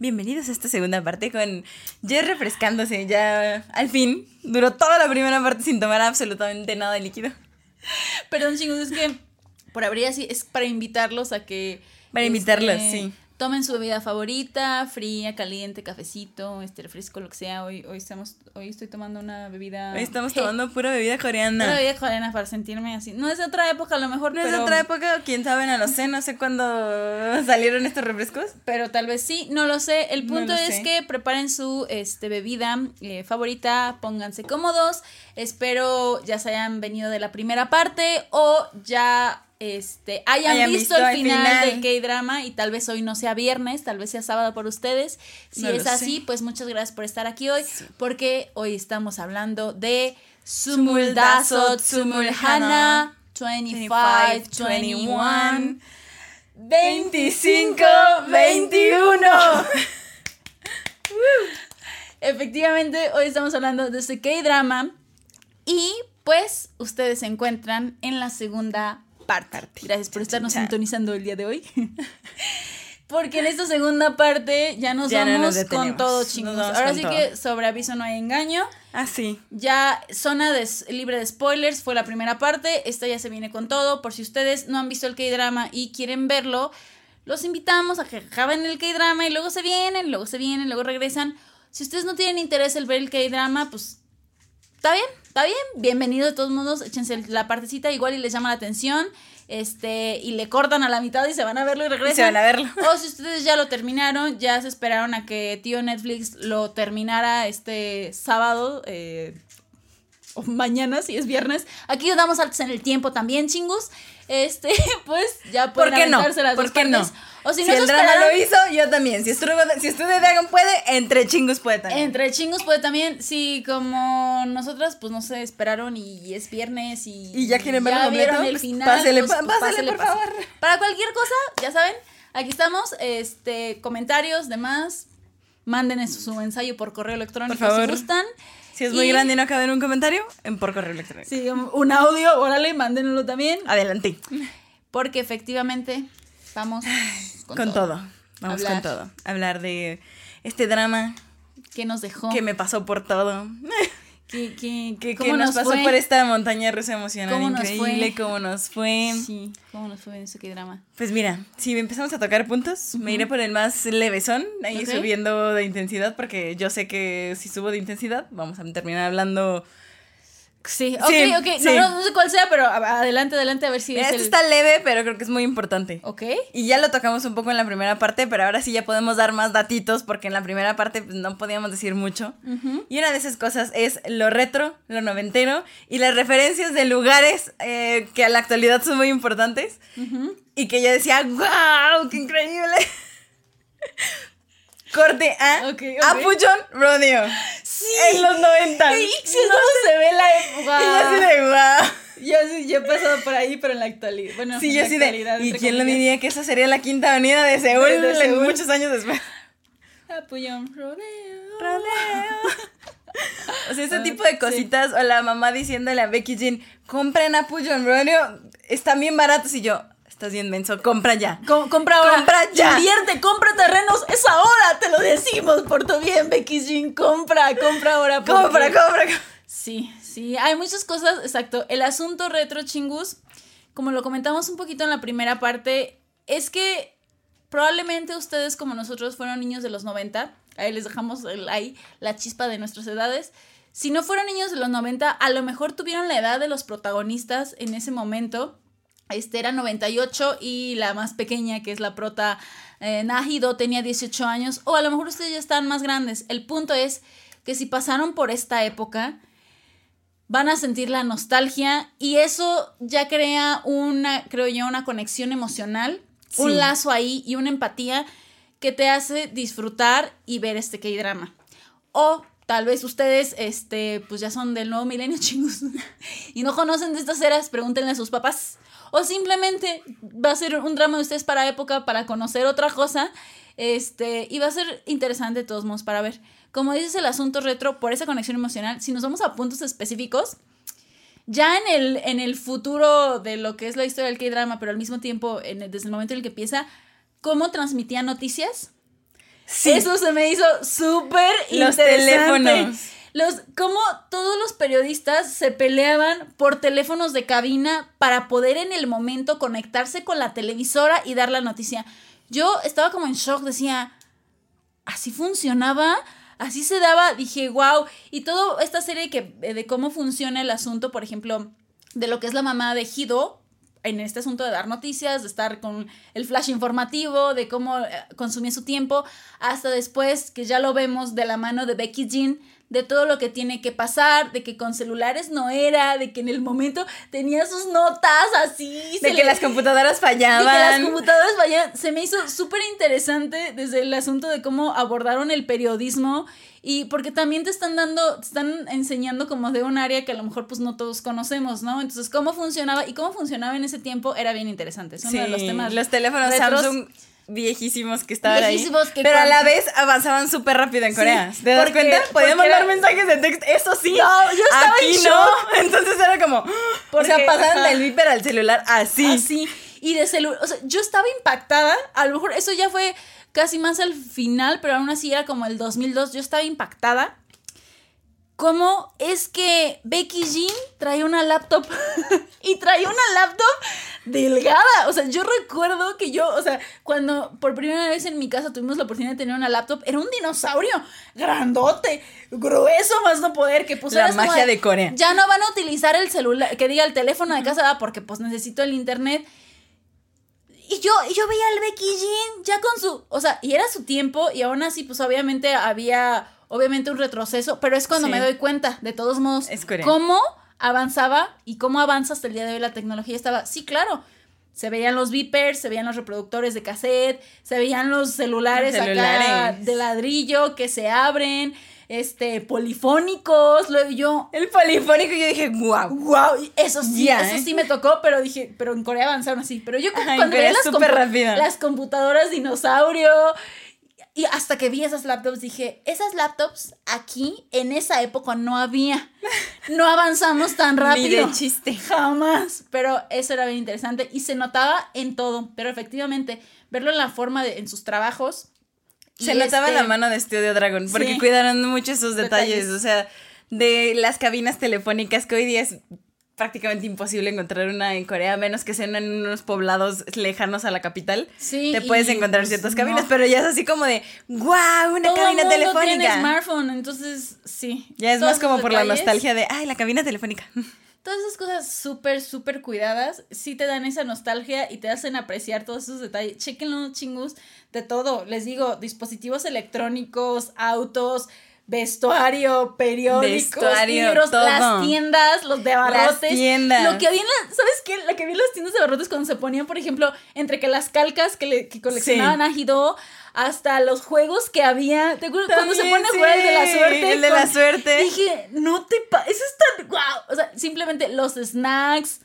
Bienvenidos a esta segunda parte con Jess refrescándose. Ya al fin duró toda la primera parte sin tomar absolutamente nada de líquido. Perdón, chicos, es que por abrir así es para invitarlos a que. Para invitarlos, sí. Tomen su bebida favorita, fría, caliente, cafecito, este refresco, lo que sea. Hoy, hoy estamos, hoy estoy tomando una bebida. Hoy estamos tomando pura bebida coreana. Pura bebida coreana para sentirme así. No es de otra época a lo mejor, no pero. es de otra época, quién sabe, no lo sé, no sé cuándo salieron estos refrescos. Pero tal vez sí, no lo sé. El punto es sé. que preparen su este, bebida eh, favorita, pónganse cómodos. Espero ya se hayan venido de la primera parte o ya este, hayan, Hayan visto, visto el final, final. del K-drama y tal vez hoy no sea viernes, tal vez sea sábado por ustedes. Si No es así, sé. pues muchas gracias por estar aquí hoy, Sí. porque hoy estamos hablando de Sumuldaso Tsumulhana 25, 21. 25, 21. Efectivamente, hoy estamos hablando de este K-drama y pues ustedes se encuentran en la segunda parte. Gracias por estarnos sintonizando el día de hoy. Porque en esta segunda parte ya nos Ya no vamos nos con todo chingos. Ahora sí todo. que sobre aviso no hay engaño. Ah, sí. Ya zona de, libre de spoilers fue la primera parte. Esta ya se viene con todo. Por si ustedes no han visto el K-drama y quieren verlo, los invitamos a que acaben el K-drama y luego se vienen, luego se vienen, luego regresan. Si ustedes no tienen interés en ver el K-drama, pues está bien, está bien. Bienvenido de todos modos. Échense la partecita igual y les llama la atención. Este, y le cortan a la mitad y se van a verlo y regresan. Y se van a verlo. O si ustedes ya lo terminaron, ya se esperaron a que tío Netflix lo terminara este sábado eh, o mañana, si es viernes. Aquí damos saltos en el tiempo también, chingus. Este, pues ya ¿Por pueden qué no? las ¿Por qué no? O si, Si, no el drama lo hizo, yo también. Si Estudio, si Estudio Dragon puede, entre chingos puede también. Entre chingos puede también, sí, como nosotras, pues no sé, esperaron y es viernes y, Y ya quieren verlo vieron completo, el pues, final. pásele, pues, pásele, por favor. Para cualquier cosa, ya saben, aquí estamos, este, comentarios, demás, manden su, su ensayo por correo electrónico Por favor. si gustan. Si es muy y- grande y no cabe en un comentario, en por correo electrónico. Sí, un, audio, órale, mándenlo también, Adelante. porque efectivamente vamos Con, todo. Vamos Hablar. con todo. Hablar de este drama ¿Qué nos dejó? que me pasó por todo. ¿Qué, qué, Que, cómo que nos, pasó fue? por esta montaña rusa emocional ¿Cómo nos increíble, cómo nos fue. Sí, ¿cómo nos fue en ese drama? Pues mira, si empezamos a tocar puntos, me iré por el más levesón, ahí subiendo de intensidad, porque yo sé que si subo de intensidad, vamos a terminar hablando. Sí, ok, Sí, ok. sí. No, no, no sé cuál sea, pero adelante, adelante, a ver si Mira, es Esto el... está leve, pero creo que es muy importante. Ok. Y ya lo tocamos un poco en la primera parte, pero ahora sí ya podemos dar más datitos, porque en la primera parte pues, no podíamos decir mucho. Y una de esas cosas es lo retro, lo noventero y las referencias de lugares eh, que a la actualidad son muy importantes. Y que yo decía, ¡wow! ¡Qué increíble! Corte a Ok, ok. Apuchon Rodeo. Sí. En los 90. Y si no se ve la época. Y yo así de wow. Yo, sí, yo he pasado por ahí, pero en la actualidad. Bueno, Sí, yo así de. ¿Y quién lo diría que esa sería la quinta avenida de Seúl, De- de en Seúl. muchos años después? Apoyón, rodeo. Rodeo. O sea, ese Ah, tipo de sí. cositas, o la mamá diciéndole a Becky Jean, compren Apuchon Rodeo, están bien baratos. Y yo, estás bien menso, compra ya. Com- compra ahora. Compra ya. Invierte, compra terrenos. Es ahora, te lo decimos por tu bien, Becky Jean. Compra, compra ahora. porque- Compra, compra, compra. Sí, sí, hay muchas cosas, exacto. El asunto retro chingus, como lo comentamos un poquito en la primera parte, es que probablemente ustedes como nosotros fueron niños de los 90, ahí les dejamos el- ahí la chispa de nuestras edades. Si no fueron niños de los 90, a lo mejor tuvieron la edad de los protagonistas en ese momento. Este era 98 y la más pequeña, que es la prota eh, Nahido, tenía 18 años. O a lo mejor ustedes ya están más grandes. El punto es que si pasaron por esta época, van a sentir la nostalgia y eso ya crea una, creo yo, una conexión emocional, Sí. un lazo ahí y una empatía que te hace disfrutar y ver este K-drama. O tal vez ustedes, este, pues ya son del nuevo milenio chingos y no conocen de estas eras, pregúntenle a sus papás. O simplemente va a ser un drama de ustedes para época, para conocer otra cosa. Este, y va a ser interesante de todos modos para ver. Como dices el asunto retro, por esa conexión emocional, si nos vamos a puntos específicos, ya en el, en el futuro de lo que es la historia del K-drama, pero al mismo tiempo, en el- desde el momento en el que empieza, cómo transmitía noticias, Sí. Eso se me hizo súper Los interesante. teléfonos. Los, cómo todos los periodistas se peleaban por teléfonos de cabina para poder en el momento conectarse con la televisora y dar la noticia. Yo estaba como en shock, decía, así funcionaba, así se daba, dije, wow, y toda esta serie que, de cómo funciona el asunto, por ejemplo, de lo que es la mamá de Hido, en este asunto de dar noticias, de estar con el flash informativo, de cómo eh, consumía su tiempo, hasta después que ya lo vemos de la mano de Becky Jean, de todo lo que tiene que pasar, de que con celulares no era, de que en el momento tenía sus notas así. De que las computadoras fallaban. De que las computadoras fallaban. Se me hizo súper interesante desde el asunto de cómo abordaron el periodismo y porque también te están dando, te están enseñando como de un área que a lo mejor pues no todos conocemos, ¿no? Entonces, cómo funcionaba y cómo funcionaba en ese tiempo era bien interesante. Es uno Sí, de los temas. los teléfonos retros. Samsung viejísimos que estaban Viejísimos ahí. que pero a la vez avanzaban súper rápido en Sí, Corea. ¿Te das porque- cuenta? Podían mandar era- mensajes de texto. Eso sí. No, yo estaba aquí en no. Entonces era como. o Porque, sea, pasaban del viper al celular así. Así. Y de celular. O sea, yo estaba impactada. A lo mejor eso ya fue casi más al final, pero aún así era como el 2002. Yo estaba impactada. ¿Cómo es que Becky Jean trae una laptop? y trae una laptop delgada. O sea, yo recuerdo que yo, o sea, cuando por primera vez en mi casa tuvimos la oportunidad de tener una laptop, era un dinosaurio grandote, grueso, más no poder, que pues La magia de Corea. Ya no van a utilizar el celular, que diga el teléfono de casa, porque pues necesito el internet. Y yo, y yo veía al Becky Jean ya con su, o sea, y era su tiempo y aún así pues obviamente había, obviamente un retroceso, pero es cuando Sí. me doy cuenta, de todos modos, Es cómo avanzaba y cómo avanza hasta el día de hoy la tecnología. Estaba, sí, claro, se veían los beepers, se veían los reproductores de cassette, se veían los celulares, Los acá de ladrillo que se abren, este, polifónicos, luego yo, El polifónico, yo dije, wow. Wow, eso sí, eso ¿eh? sí me tocó, pero dije, pero en Corea avanzaron así. Pero yo Ajá, cuando veía compu- las computadoras dinosaurio y hasta que vi esas laptops dije, esas laptops aquí en esa época no había. No avanzamos tan Ni rápido. de chiste. Jamás. Pero eso era bien interesante y se notaba en todo. Pero efectivamente, verlo en la forma de, en sus trabajos. Se notaba este- la mano de Studio Dragon, porque Sí. cuidaron mucho esos detalles, Detalles. o sea, de las cabinas telefónicas que hoy día es prácticamente imposible encontrar una en Corea, menos que sean en unos poblados lejanos a la capital. Sí, Te puedes encontrar pues, ciertas no. cabinas, pero ya es así como de, wow, una Todo cabina mundo tiene telefónica. smartphone, entonces sí. Ya es Todos más como por la nostalgia de, ay, la cabina telefónica. Todas esas cosas súper, súper cuidadas, sí te dan esa nostalgia y te hacen apreciar todos esos detalles. Chequenlo, chingus, de todo. Les digo, dispositivos electrónicos, autos, vestuario, periódicos, Vestuario, libros, todo. las tiendas, los de abarrotes. tiendas. Lo que había en la- ¿sabes qué? Lo que había en las tiendas de abarrotes cuando se ponían, por ejemplo, entre que las calcas que, le, que coleccionaban a Hideo, hasta los juegos que había. ¿Te acuerdas cuando se pone a jugar el de la sí, suerte? el de la suerte. Dije, no te pa eso es tan wow. O sea, simplemente los snacks,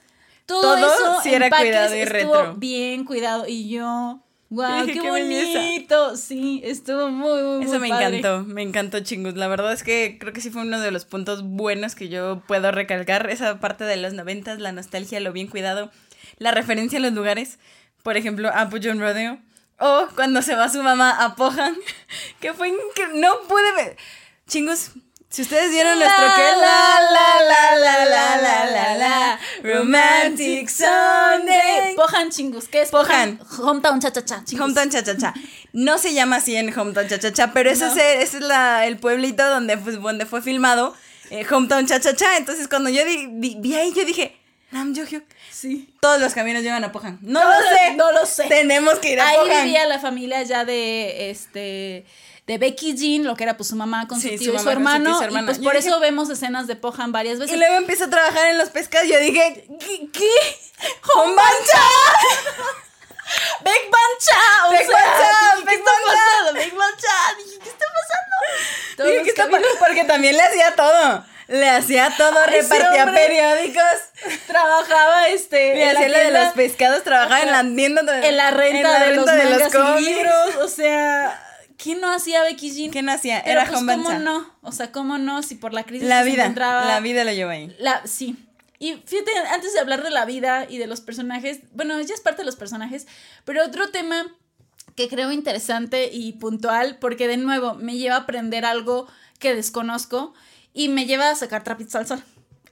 todo, Todo eso sí era cuidado y estuvo retro. bien cuidado y yo wow, qué, belleza. bonito. Sí, estuvo muy muy Eso muy me padre. encantó, me encantó chingus. La verdad es que creo que sí fue uno de los puntos buenos que yo puedo recalcar. Esa parte de los noventas, la nostalgia, lo bien cuidado, la referencia a los lugares. Por ejemplo, Apple John Rodeo. O cuando se va su mamá a Pohan, que fue que no pude ver. Chingus, si ustedes vieron nuestro que la la, la la la la la la romantic Sunday. Pohan chingus, ¿qué es Pohan. Hometown cha cha cha. Hometown Cha Cha Cha. No se llama así en Hometown Cha Cha Cha, pero ese, es, ese es la, el pueblito donde, pues, donde fue filmado eh, Hometown Cha Cha Cha. Entonces, cuando yo vi, vi ahí, yo dije, Nam Jo Sí. todos los caminos llevan a Pohan. No lo sé. no lo sé. Tenemos que ir a Ahí Pohan. vivía la familia ya de este de Becky Jean, lo que era pues su mamá con Sí, su su tío y su con su y hermano. su Y, pues Yo por dije- eso vemos escenas de Pohan varias veces. Y luego empiezo a trabajar en los pescados. Yo dije, ¿Qué? ¿Qué? ¡Hombancha! ¡Big Bancha! O Big sea, Bancha, dije, ¿qué Big Bancha. pasando? ¡Big Bancha! Dije, ¿qué está pasando? Todos Dije, los ¿qué está caminos- pa- Porque también le hacía todo. Le hacía todo, Ay, repartía periódicos. Trabajaba este. Y en la hacía lo de tienda, los pescados, trabajaba en la tienda de- En la renta, en la de, renta los mangas y cómics. libros. O sea, ¿quién no hacía Becky Jean? ¿Qué no hacía? Pero Era pues, ¿cómo no? O sea, ¿cómo no? Si por la crisis La que se vida, encontraba- la vida lo lleva ahí. La, sí. Y fíjate, antes de hablar de la vida y de los personajes, bueno, ya es parte de los personajes, pero otro tema que creo interesante y puntual porque de nuevo me lleva a aprender algo que desconozco y me lleva a sacar trapitos al sol.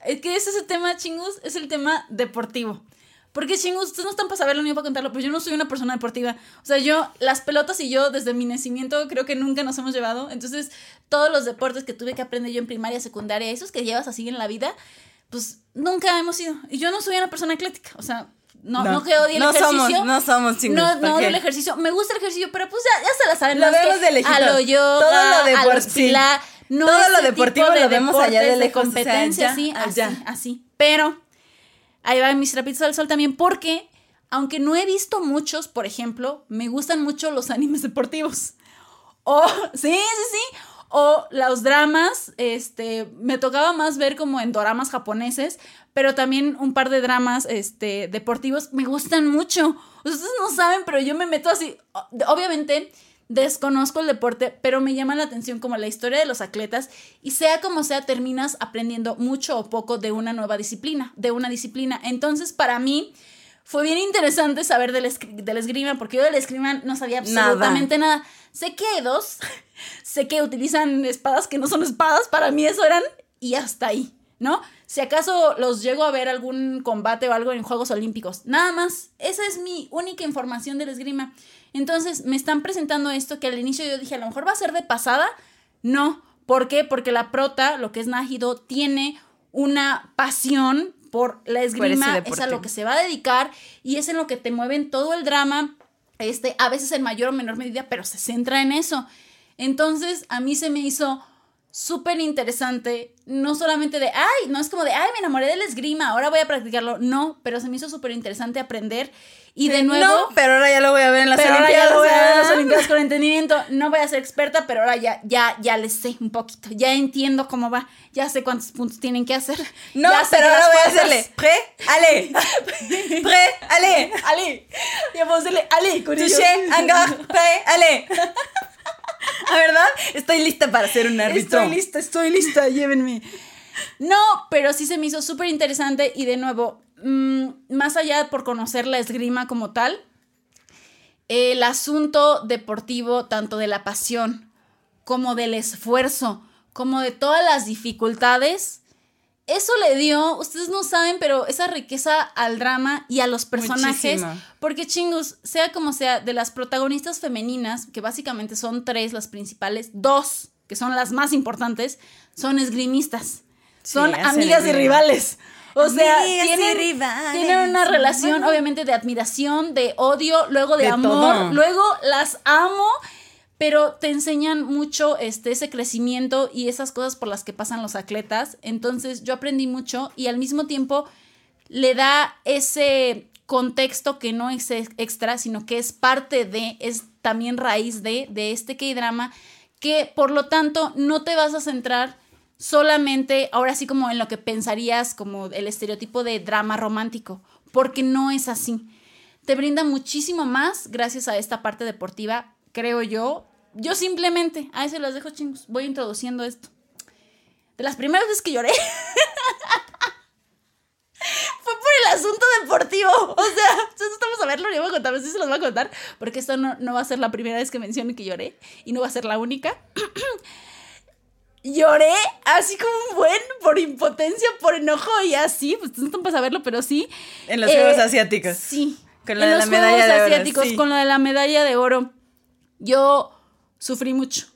Es que es ese tema, chingus, es el tema deportivo. Porque chingus, ustedes no están para saberlo ni para contarlo, pero yo no soy una persona deportiva. O sea, yo, las pelotas y yo desde mi nacimiento creo que nunca nos hemos llevado. Entonces, todos los deportes que tuve que aprender yo en primaria, secundaria, esos que llevas así en la vida, pues nunca hemos ido. Y yo no soy una persona atlética. O sea, no, no, que odie el no ejercicio. Somos, no somos chingus. No, no ¿por odio el ejercicio. Me gusta el ejercicio, pero pues ya, ya se la saben. Lo más que vemos de lejitos. A lo yoga, Todo lo a depor- los sí. pilates. No Todo lo deportivo de lo vemos allá de lejos, o sea, competencia, así, así. Pero ahí va mis trapitos al sol también porque, aunque no he visto muchos, por ejemplo, me gustan mucho los animes deportivos. O, sí, sí, sí. O los dramas, este, me tocaba más ver como en doramas japoneses, pero también un par de dramas, este, deportivos me gustan mucho. Ustedes no saben, pero yo me meto así. Obviamente desconozco el deporte, pero me llama la atención como la historia de los atletas y sea como sea, terminas aprendiendo mucho o poco de una nueva disciplina, de una disciplina. Entonces, para mí, fue bien interesante saber del, del esgrima, porque yo del esgrima no sabía Nada. absolutamente nada. Sé que hay dos, sé que utilizan espadas que no son espadas, para mí eso eran, y hasta ahí, ¿no? Si acaso los llego a ver algún combate o algo en Juegos Olímpicos, nada más. Esa es mi única información del esgrima. Entonces, me están presentando esto que al inicio yo dije, a lo mejor va a ser de pasada. No. ¿Por qué? Porque la prota, lo que es Nájido, tiene una pasión por la esgrima, es a lo que se va a dedicar y es en lo que te mueven todo el drama, este, a veces en mayor o menor medida, pero se centra en eso. Entonces, a mí se me hizo súper interesante, no solamente de, ay, no es como de, ay, me enamoré del esgrima, ahora voy a practicarlo, no, pero se me hizo súper interesante aprender y de nuevo... No, pero ahora ya lo voy a ver en las Pero ahora Olimpiadas. ya lo voy a ver en las. Olimpiadas con entendimiento. No voy a ser experta, pero ahora ya, ya, ya le sé un poquito. Ya entiendo cómo va. Ya sé cuántos puntos tienen que hacer. No, Ya pero ahora voy a hacerle. ¿Pre? Ale. ¿Pre? Ale. Ali. Ya puedo hacerle Ali con ellos. Touché, pre, ale. ¿A verdad? Estoy lista para ser un árbitro. Estoy lista, estoy lista, llévenme. No, pero sí se me hizo súper interesante y de nuevo, mm, más allá por conocer la esgrima como tal, el asunto deportivo, tanto de la pasión como del esfuerzo, como de todas las dificultades, eso le dio, ustedes no saben, pero esa riqueza al drama y a los personajes. Porque chingos, sea como sea, de las protagonistas femeninas, que básicamente son tres las principales, dos, que son las más importantes, son esgrimistas. Sí, Son amigas y rivales. O sea, Amigas tienen, tienen una relación obviamente de admiración, de odio, luego de, De amor, todo. luego las amo, pero te enseñan mucho este, ese crecimiento y esas cosas por las que pasan los atletas. Entonces yo aprendí mucho y al mismo tiempo le da ese contexto que no es ex- extra, sino que es parte de, es también raíz de, de este K-drama, que por lo tanto no te vas a centrar solamente, ahora sí como en lo que pensarías como el estereotipo de drama romántico, porque no es así. Te brinda muchísimo más gracias a esta parte deportiva, creo yo. Yo simplemente, ahí se las dejo chingos, voy introduciendo esto. De las primeras veces que lloré. Fue por el asunto deportivo. O sea, entonces estamos a verlo y voy a contar, sí se los voy a contar, porque esto no, no va a ser la primera vez que menciono que lloré y no va a ser la única. Lloré así como un buen por impotencia, por enojo y así, pues no están para saberlo, pero sí. En los Eh, Juegos Asiáticos. Sí. Con lo en de los la medalla Juegos de oro, Asiáticos, sí. con lo de la medalla de oro. Yo sufrí mucho.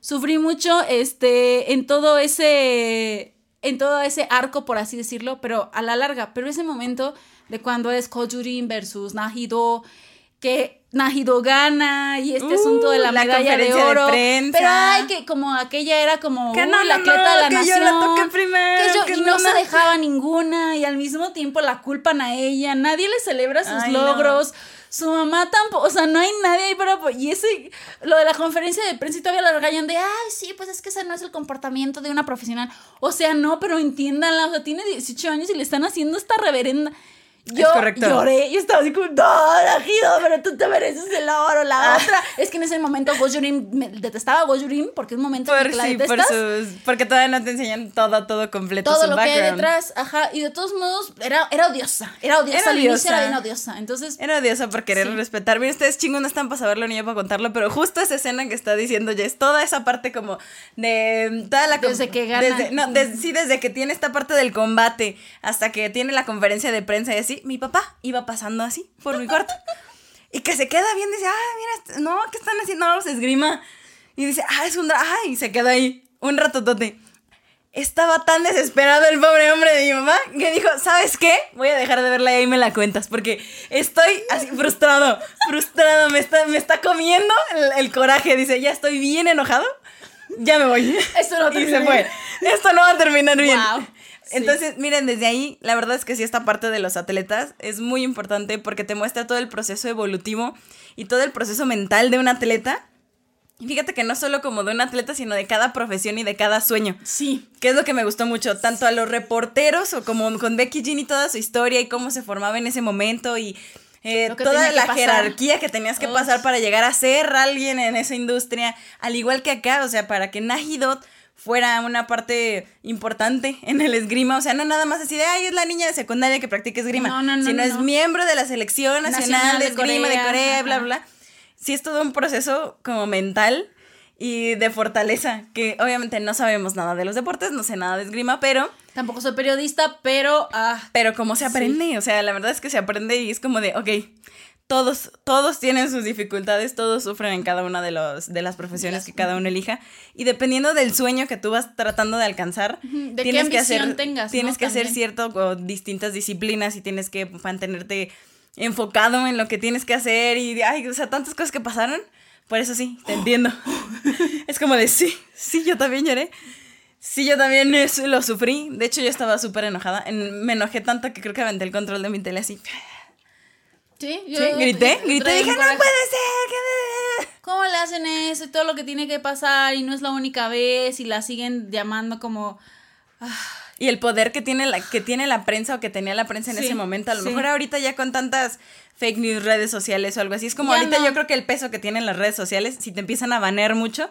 Sufrí mucho este, en todo ese. En todo ese arco, por así decirlo, pero a la larga. Pero ese momento de cuando es Kojurin versus Najido, que Najido gana y este Uh, asunto de la, la medalla de de oro. prensa. pero ay, que como aquella era como Que uy, no, la no, atleta no, de la que nación. yo la toqué primero, que yo- que y no, se dejaba ninguna y al mismo tiempo la culpan a ella. Nadie le celebra sus Ay, logros. Su mamá tampoco, o sea, no hay nadie ahí para Y ese, lo de la conferencia de prensa y todavía la regañan de, ay, sí, pues es que ese no es el comportamiento de una profesional. O sea, no, pero entiéndanla, o sea, tiene 18 años y le están haciendo esta reverenda. Yo lloré y estaba así como, no, Najido, pero tú te mereces el oro. La ah. otra, es que en ese momento Gojurim, me detestaba Gojurim porque es un momento en que la detestas. porque todavía no te enseñan todo, todo completo. Todo lo que hay detrás, ajá. Y de todos modos, era, era odiosa. Era odiosa. Era odiosa. Era bien odiosa. Entonces. Era odiosa por querer respetar. Miren, ustedes chingos no están para saberlo ni yo para contarlo, pero justo esa escena que está diciendo es toda esa parte como de toda la desde que gana desde, no, sí desde que tiene esta parte del combate hasta que tiene la conferencia de prensa y así mi papá iba pasando así por mi cuarto y que se queda bien dice ah mira no qué están haciendo no, los esgrima y dice ah es un ay y se queda ahí un ratotote estaba tan desesperado el pobre hombre de mi mamá que dijo, ¿sabes qué? Voy a dejar de verla y ahí me la cuentas porque estoy así frustrado, frustrado, me está, me está comiendo el, coraje. Dice, ya estoy bien enojado, ya me voy. Esto no y se fue. Esto no va a terminar bien. Entonces, miren, desde ahí, la verdad es que sí, esta parte de los atletas es muy importante porque te muestra todo el proceso evolutivo y todo el proceso mental de un atleta. Y fíjate que no solo como de un atleta, sino de cada profesión y de cada sueño. Sí. Que es lo que me gustó mucho, tanto a los reporteros o como con Becky Jean y toda su historia y cómo se formaba en ese momento y eh, toda la jerarquía que tenías que pasar para llegar a ser alguien en esa industria, al igual que acá, o sea, para que Nahidot fuera una parte importante en el esgrima, o sea, no nada más así de, ay, es la niña de secundaria que practica esgrima, no, no, no, sino es miembro de la selección nacional, de esgrima de Corea, bla, bla. Sí es todo un proceso como mental y de fortaleza, que obviamente no sabemos nada de los deportes, no sé nada de esgrima, pero... Tampoco soy periodista, pero... Ah, pero cómo se aprende, o sea, la verdad es que se aprende y es como de, ok, todos, todos tienen sus dificultades, todos sufren en cada una de, los, de las profesiones que cada uno elija. Y dependiendo del sueño que tú vas tratando de alcanzar, tienes que hacer, tengas, tienes que hacer cierto o distintas disciplinas y tienes que mantenerte enfocado en lo que tienes que hacer y, ay, o sea, tantas cosas que pasaron. Por eso sí, te entiendo. es como de, sí, sí, yo también lloré. Sí, yo también lo sufrí. De hecho, yo estaba súper enojada. me enojé tanto que creo que aventé el control de mi tele así. Sí, yo grité, grité, dije, no puede ser. ¿Cómo le hacen eso? Y todo lo que tiene que pasar y no es la única vez y la siguen llamando como... Ah, y el poder que tiene la, que tiene la prensa o que tenía la prensa en ese momento. A lo mejor ahorita ya con tantas fake news, redes sociales o algo así. Es como ahorita yo creo que el peso que tienen las redes sociales, si te empiezan a banear mucho,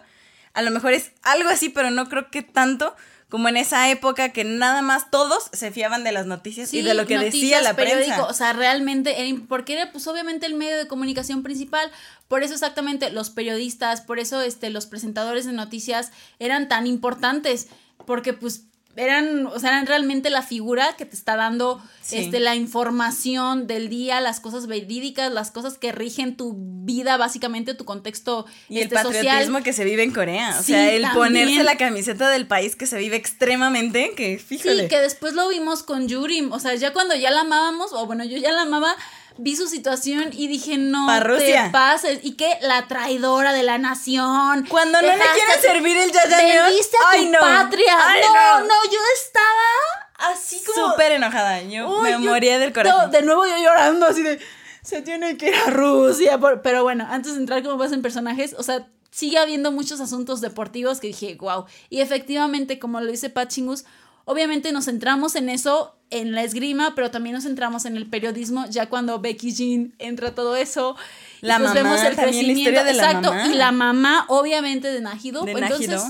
a lo mejor es algo así, pero no creo que tanto como en esa época que nada más todos se fiaban de las noticias y de lo que decía la prensa. O sea, realmente, porque era pues obviamente el medio de comunicación principal, por eso exactamente los periodistas, por eso este, los presentadores de noticias eran tan importantes, porque pues eran, o sea, eran realmente la figura que te está dando este, la información del día, las cosas verídicas, las cosas que rigen tu vida, básicamente tu contexto y el este, patriotismo que se vive en Corea. O sea, el ponerse la camiseta del país que se vive extremadamente, que fíjate. Sí, que después lo vimos con Yurim. O sea, ya cuando ya la amábamos, o bueno, yo ya la amaba, vi su situación y dije, no te pases. Y que la traidora de la nación. Cuando no le quieren servir el yayameon. Vendiste a tu patria. no, no, yo estaba así como... Súper enojada. Yo me moría del corazón. de nuevo yo llorando así de... Se tiene que ir a Rusia. Pero bueno, antes de entrar como vas en personajes, o sea, sigue habiendo muchos asuntos deportivos que dije, wow. Y efectivamente, como lo dice Pachingus, obviamente nos centramos en eso en la esgrima, pero también nos centramos en el periodismo, ya cuando Becky Jean entra todo eso. La pues mamá, vemos el crecimiento. La de exacto, y la mamá, obviamente, de Najido. Entonces,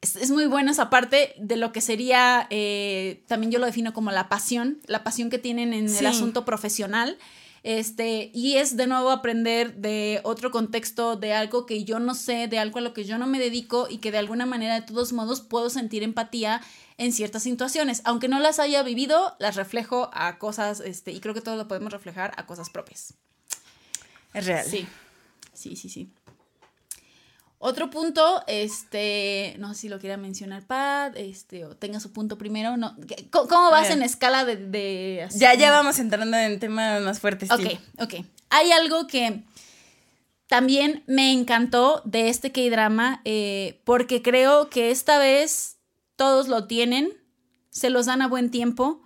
Es, muy buena esa parte de lo que sería, eh, también yo lo defino como la pasión, la pasión que tienen en el asunto profesional. Este, y es de nuevo aprender de otro contexto, de algo que yo no sé, de algo a lo que yo no me dedico y que de alguna manera, de todos modos, puedo sentir empatía en ciertas situaciones. Aunque no las haya vivido, las reflejo a cosas, este, y creo que todo lo podemos reflejar a cosas propias. Es real. Sí, sí, sí, sí. Otro punto, este, no sé si lo quiera mencionar Pat, este, o tenga su punto primero, no, ¿cómo, vas en escala de, Ya, ya vamos entrando en temas más fuertes. Ok, ok. Hay algo que también me encantó de este K-drama, eh, porque creo que esta vez todos lo tienen, se los dan a buen tiempo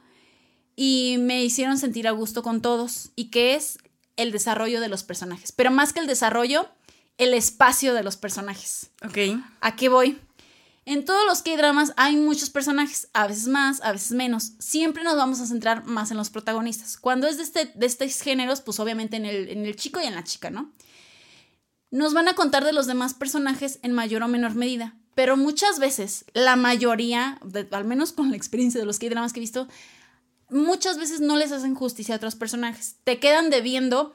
y me hicieron sentir a gusto con todos, y que es el desarrollo de los personajes. Pero más que el desarrollo, el espacio de los personajes. Ok. ¿A qué voy? En todos los K-dramas hay muchos personajes, a veces más, a veces menos. Siempre nos vamos a centrar más en los protagonistas. Cuando es de, este, de estos géneros, pues obviamente en el, en el chico y en la chica, ¿no? Nos van a contar de los demás personajes en mayor o menor medida. Pero muchas veces, la mayoría, al menos con la experiencia de los K-dramas que he visto, muchas veces no les hacen justicia a otros personajes. Te quedan debiendo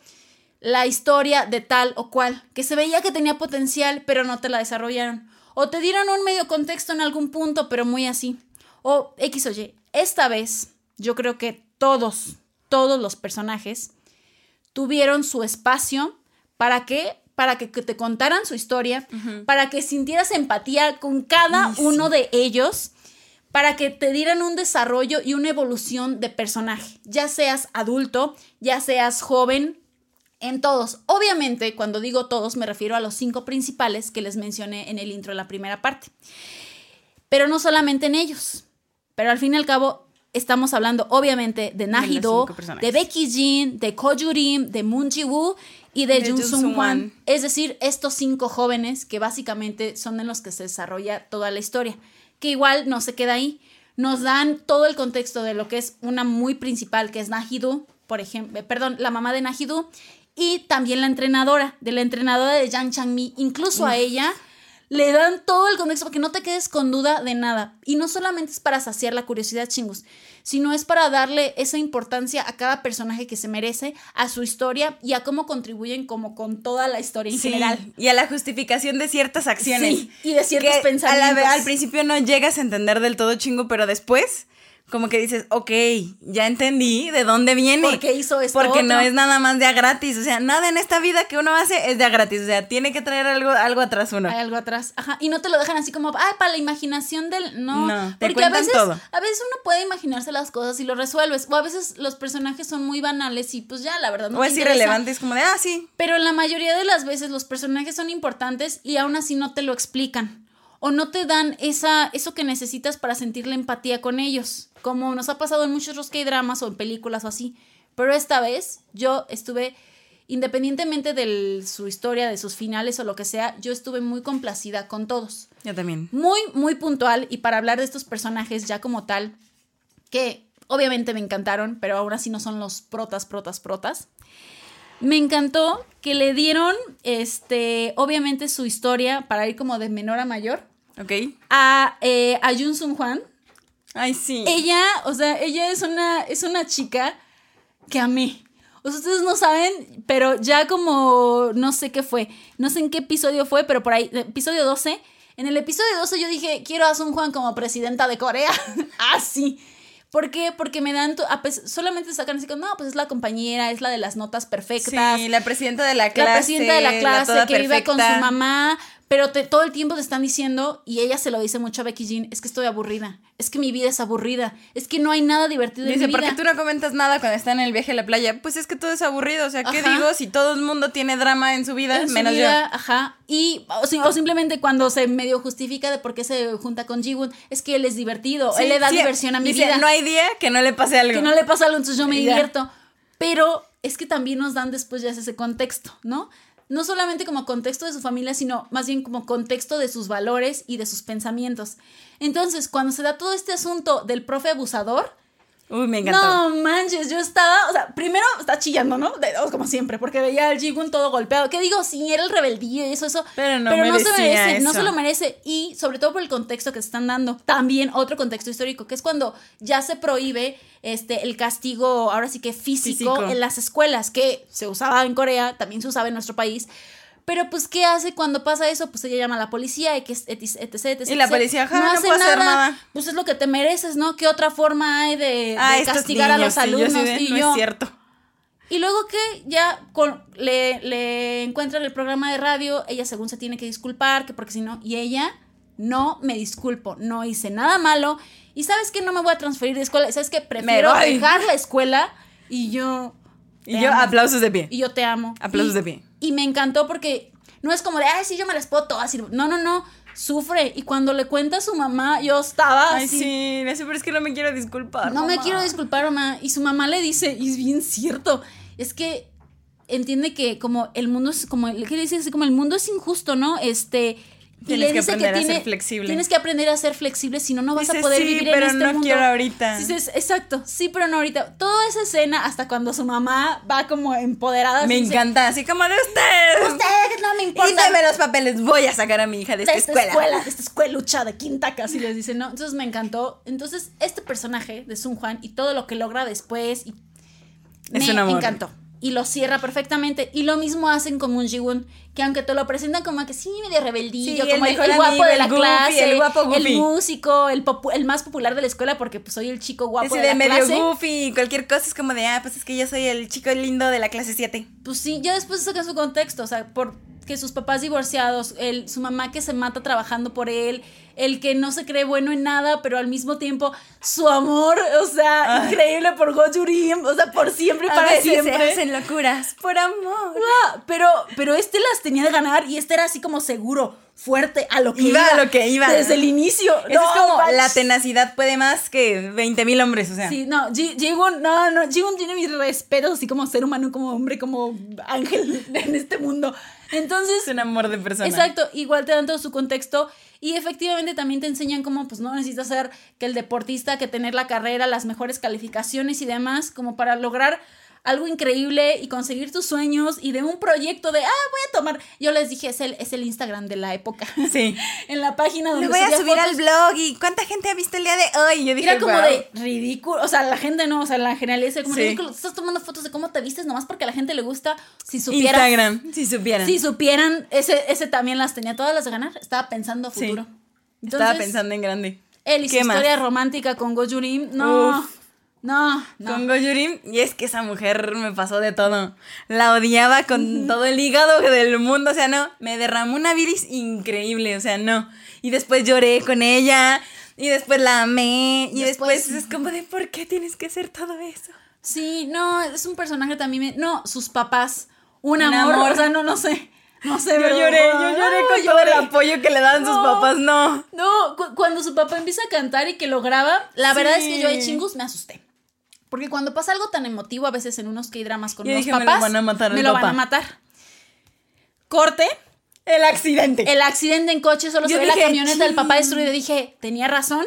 la historia de tal o cual, que se veía que tenía potencial, pero no te la desarrollaron. O te dieron un medio contexto en algún punto, pero muy así. O X o Y. Esta vez, yo creo que todos, todos los personajes tuvieron su espacio para que para que te contaran su historia, para que sintieras empatía con cada uno de ellos, para que te dieran un desarrollo y una evolución de personaje, ya seas adulto, ya seas joven, en todos. Obviamente, cuando digo todos, me refiero a los cinco principales que les mencioné en el intro de la primera parte. Pero no solamente en ellos. Pero al fin y al cabo, estamos hablando obviamente de Nahido, de, Becky Jin, de Ko de Moon Ji-woo y de, Jun Sung Hwan. Es decir, estos cinco jóvenes que básicamente son en los que se desarrolla toda la historia. Que igual no se queda ahí. Nos dan todo el contexto de lo que es una muy principal, que es Nahido, por ejemplo, perdón, la mamá de Nahido, y también la entrenadora, de la entrenadora de Yang Changmi, incluso a ella le dan todo el contexto para que no te quedes con duda de nada. Y no solamente es para saciar la curiosidad, chingus, sino es para darle esa importancia a cada personaje que se merece, a su historia y a cómo contribuyen como con toda la historia en general. Y a la justificación de ciertas acciones. Sí, y de ciertos pensamientos. al principio no llegas a entender del todo chingo, pero después como que dices, ok, ya entendí de dónde viene. ¿Por qué hizo esto? Porque no es nada más de a gratis. O sea, nada en esta vida que uno hace es de a gratis. O sea, tiene que traer algo, algo atrás uno. Hay algo atrás. Ajá. Y no te lo dejan así como, ay, para la imaginación del. No. no te Porque a veces, todo. a veces uno puede imaginarse las cosas y lo resuelves. O a veces los personajes son muy banales y pues ya, la verdad, no O es irrelevante, es como de, ah, sí. Pero la mayoría de las veces los personajes son importantes y aún así no te lo explican o no te dan esa, eso que necesitas para sentir la empatía con ellos, como nos ha pasado en muchos que dramas o en películas o así. Pero esta vez yo estuve, independientemente de su historia, de sus finales o lo que sea, yo estuve muy complacida con todos. Yo también. Muy, muy puntual y para hablar de estos personajes ya como tal, que obviamente me encantaron, pero ahora sí no son los protas, protas, protas. Me encantó que le dieron, este, obviamente su historia para ir como de menor a mayor. Ok. A, eh, a Jun Sung Hwan. Ay, sí. Ella, o sea, ella es una, es una chica que amé. O sea, ustedes no saben, pero ya como, no sé qué fue, no sé en qué episodio fue, pero por ahí, episodio 12. En el episodio 12 yo dije, quiero a Sung Hwan como presidenta de Corea. Así. Ah, ¿Por qué? Porque me dan, solamente sacan así como, no, pues es la compañera, es la de las notas perfectas. Sí, la presidenta de la clase. La presidenta de la clase que vive con su mamá, pero todo el tiempo te están diciendo, y ella se lo dice mucho a Becky Jean, es que estoy aburrida, es que mi vida es aburrida, es que no hay nada divertido en mi vida. ¿por qué tú no comentas nada cuando está en el viaje a la playa? Pues es que todo es aburrido, o sea, ¿qué digo? Si todo el mundo tiene drama en su vida, menos yo. Ajá, y, o, simplemente cuando se medio justifica de por qué se junta con Jiwoon, es que él es divertido, él le da diversión a mi dice, vida. no hay día que no le pase algo. Que no le pase algo, entonces yo me divierto. Pero es que también nos dan después ya ese contexto, ¿no? No solamente como contexto de su familia, sino más bien como contexto de sus valores y de sus pensamientos. Entonces, cuando se da todo este asunto del profe abusador, Uy, me encantó. No manches, yo estaba, o sea, primero está chillando, ¿no? como siempre, porque veía al Jigun todo golpeado. ¿Qué digo? Sí, era el rebeldía y eso, eso. Pero no, pero no se merece, no se lo merece. Y sobre todo por el contexto que se están dando. También otro contexto histórico, que es cuando ya se prohíbe este, el castigo, ahora sí que físico. en las escuelas, que se usaba en Corea, también se usaba en nuestro país. Pero pues, ¿qué hace cuando pasa eso? Pues ella llama a la policía, etc, etc, Y la policía, ja, no, hace nada. Pues es lo que te mereces, ¿no? ¿Qué otra forma hay de, ah, castigar a los alumnos? y no es cierto. Y luego que ya le, le encuentran el programa de radio, ella según se tiene que disculpar, que porque si no, y ella, no me disculpo, no hice nada malo, y sabes que no me voy a transferir de escuela, sabes que prefiero dejar la escuela y yo... Y yo, aplausos de pie. Y yo te amo. Aplausos de pie. Y me encantó porque no es como de, ay, sí, yo me las puedo todas. No, no, no. Sufre. Y cuando le cuenta a su mamá, yo estaba Ay, sí, pero es que no me quiero disculpar. No me quiero disculpar, mamá. Y su mamá le dice, y es bien cierto, es que entiende que como el mundo es como, ¿qué dice? Como el mundo es injusto, ¿no? Este, y Tienes le que dice que aprender a ser tiene, flexible. tienes que aprender a ser flexible, si no, no vas a poder "Sí, vivir pero en este no mundo. quiero ahorita. Dices, exacto, sí, pero no ahorita. Toda esa escena, hasta cuando su mamá va como empoderada. Me dice, encanta, así como de ustedes. Ustedes no me Y importa. dame los papeles, voy a sacar a mi hija de esta, de esta escuela. de esta escuelucha de quinta casi les dice, ¿no? Entonces me encantó. Entonces, este personaje de Sun Juan y todo lo que logra después y Es me encantó. Y lo cierra perfectamente. Y lo mismo hacen con Moon Ji-woon, que aunque te lo presentan como que sí, medio rebeldillo, Sí, el como el, el guapo amigo, de el la goofy, clase, el guapo goofy. músico, el, popu- el más popular de la escuela, porque pues soy el chico guapo Ese de, de la medio clase. goofy y cualquier cosa es como de, ah, pues es que yo soy el chico lindo de la clase 7. Pues sí, ya después sacan su contexto, o sea, porque sus papás divorciados, el, su mamá que se mata trabajando por él, el que no se cree bueno en nada, pero al mismo tiempo su amor, o sea, Ay. increíble por Gojurim, o sea, por siempre, A para veces siempre. se hacen locuras por amor. Pero, pero este las tenía de ganar y este era así como seguro, fuerte, a lo que Iba iba. a lo que iba. Desde el inicio. Eso No, es como la tenacidad puede más que 20 mil hombres, o sea. Sí, no, Ji- Jiwon, no, no, Jiwon tiene mis respetos así como ser humano, como hombre, como ángel en este mundo. Entonces, Es un amor de persona. Exacto, igual te dan todo su contexto y efectivamente también te enseñan cómo pues no necesitas ser que el deportista, que tener la carrera, las mejores calificaciones y demás, como para lograr algo increíble y conseguir tus sueños y de un proyecto de, ah, voy a tomar, yo les dije, es el, es el Instagram de la época. Sí. en la página donde Lo voy a subir al blog y ¿cuánta gente ha visto el día de hoy? Yo dije, Era como "Wow". de ridículo, o sea, la gente no, o sea, la generalidad era como Sí. ridículo, estás tomando fotos de cómo te vistes nomás porque a la gente le gusta, si supieras. Instagram, si supieran. Si supieran, ese, ese también las tenía todas las de ganar. Estaba pensando a Sí. futuro. Estaba pensando en grande. Él y su historia romántica con Gojurim. No. Uf. No, no. Con Gojurim, y es que esa mujer me pasó de todo. La odiaba con todo el hígado del mundo, o sea, no, me derramó una viris increíble, o sea, no. Y después lloré con ella, y después la amé, y después, Después- es como de, ¿por qué tienes que hacer todo eso? Sí, no, es un personaje también. me- No, sus papás. Un, Un amor, amor. O sea, no, no sé. No sé, Yo lloré, yo lloré Ay, con todo el lloré. apoyo que le daban sus papás, no. No, cu- cuando su papá empieza a cantar y que lo graba, la verdad es que yo ahí Sí. chingus me asusté. Porque cuando pasa algo tan emotivo, a veces en unos K-dramas con Yo los dije, me lo papás, van a matar me lo van a matar. Corte, El accidente. el accidente en coche, solo Yo se ve la camioneta del papá destruida. Dije, tenía razón,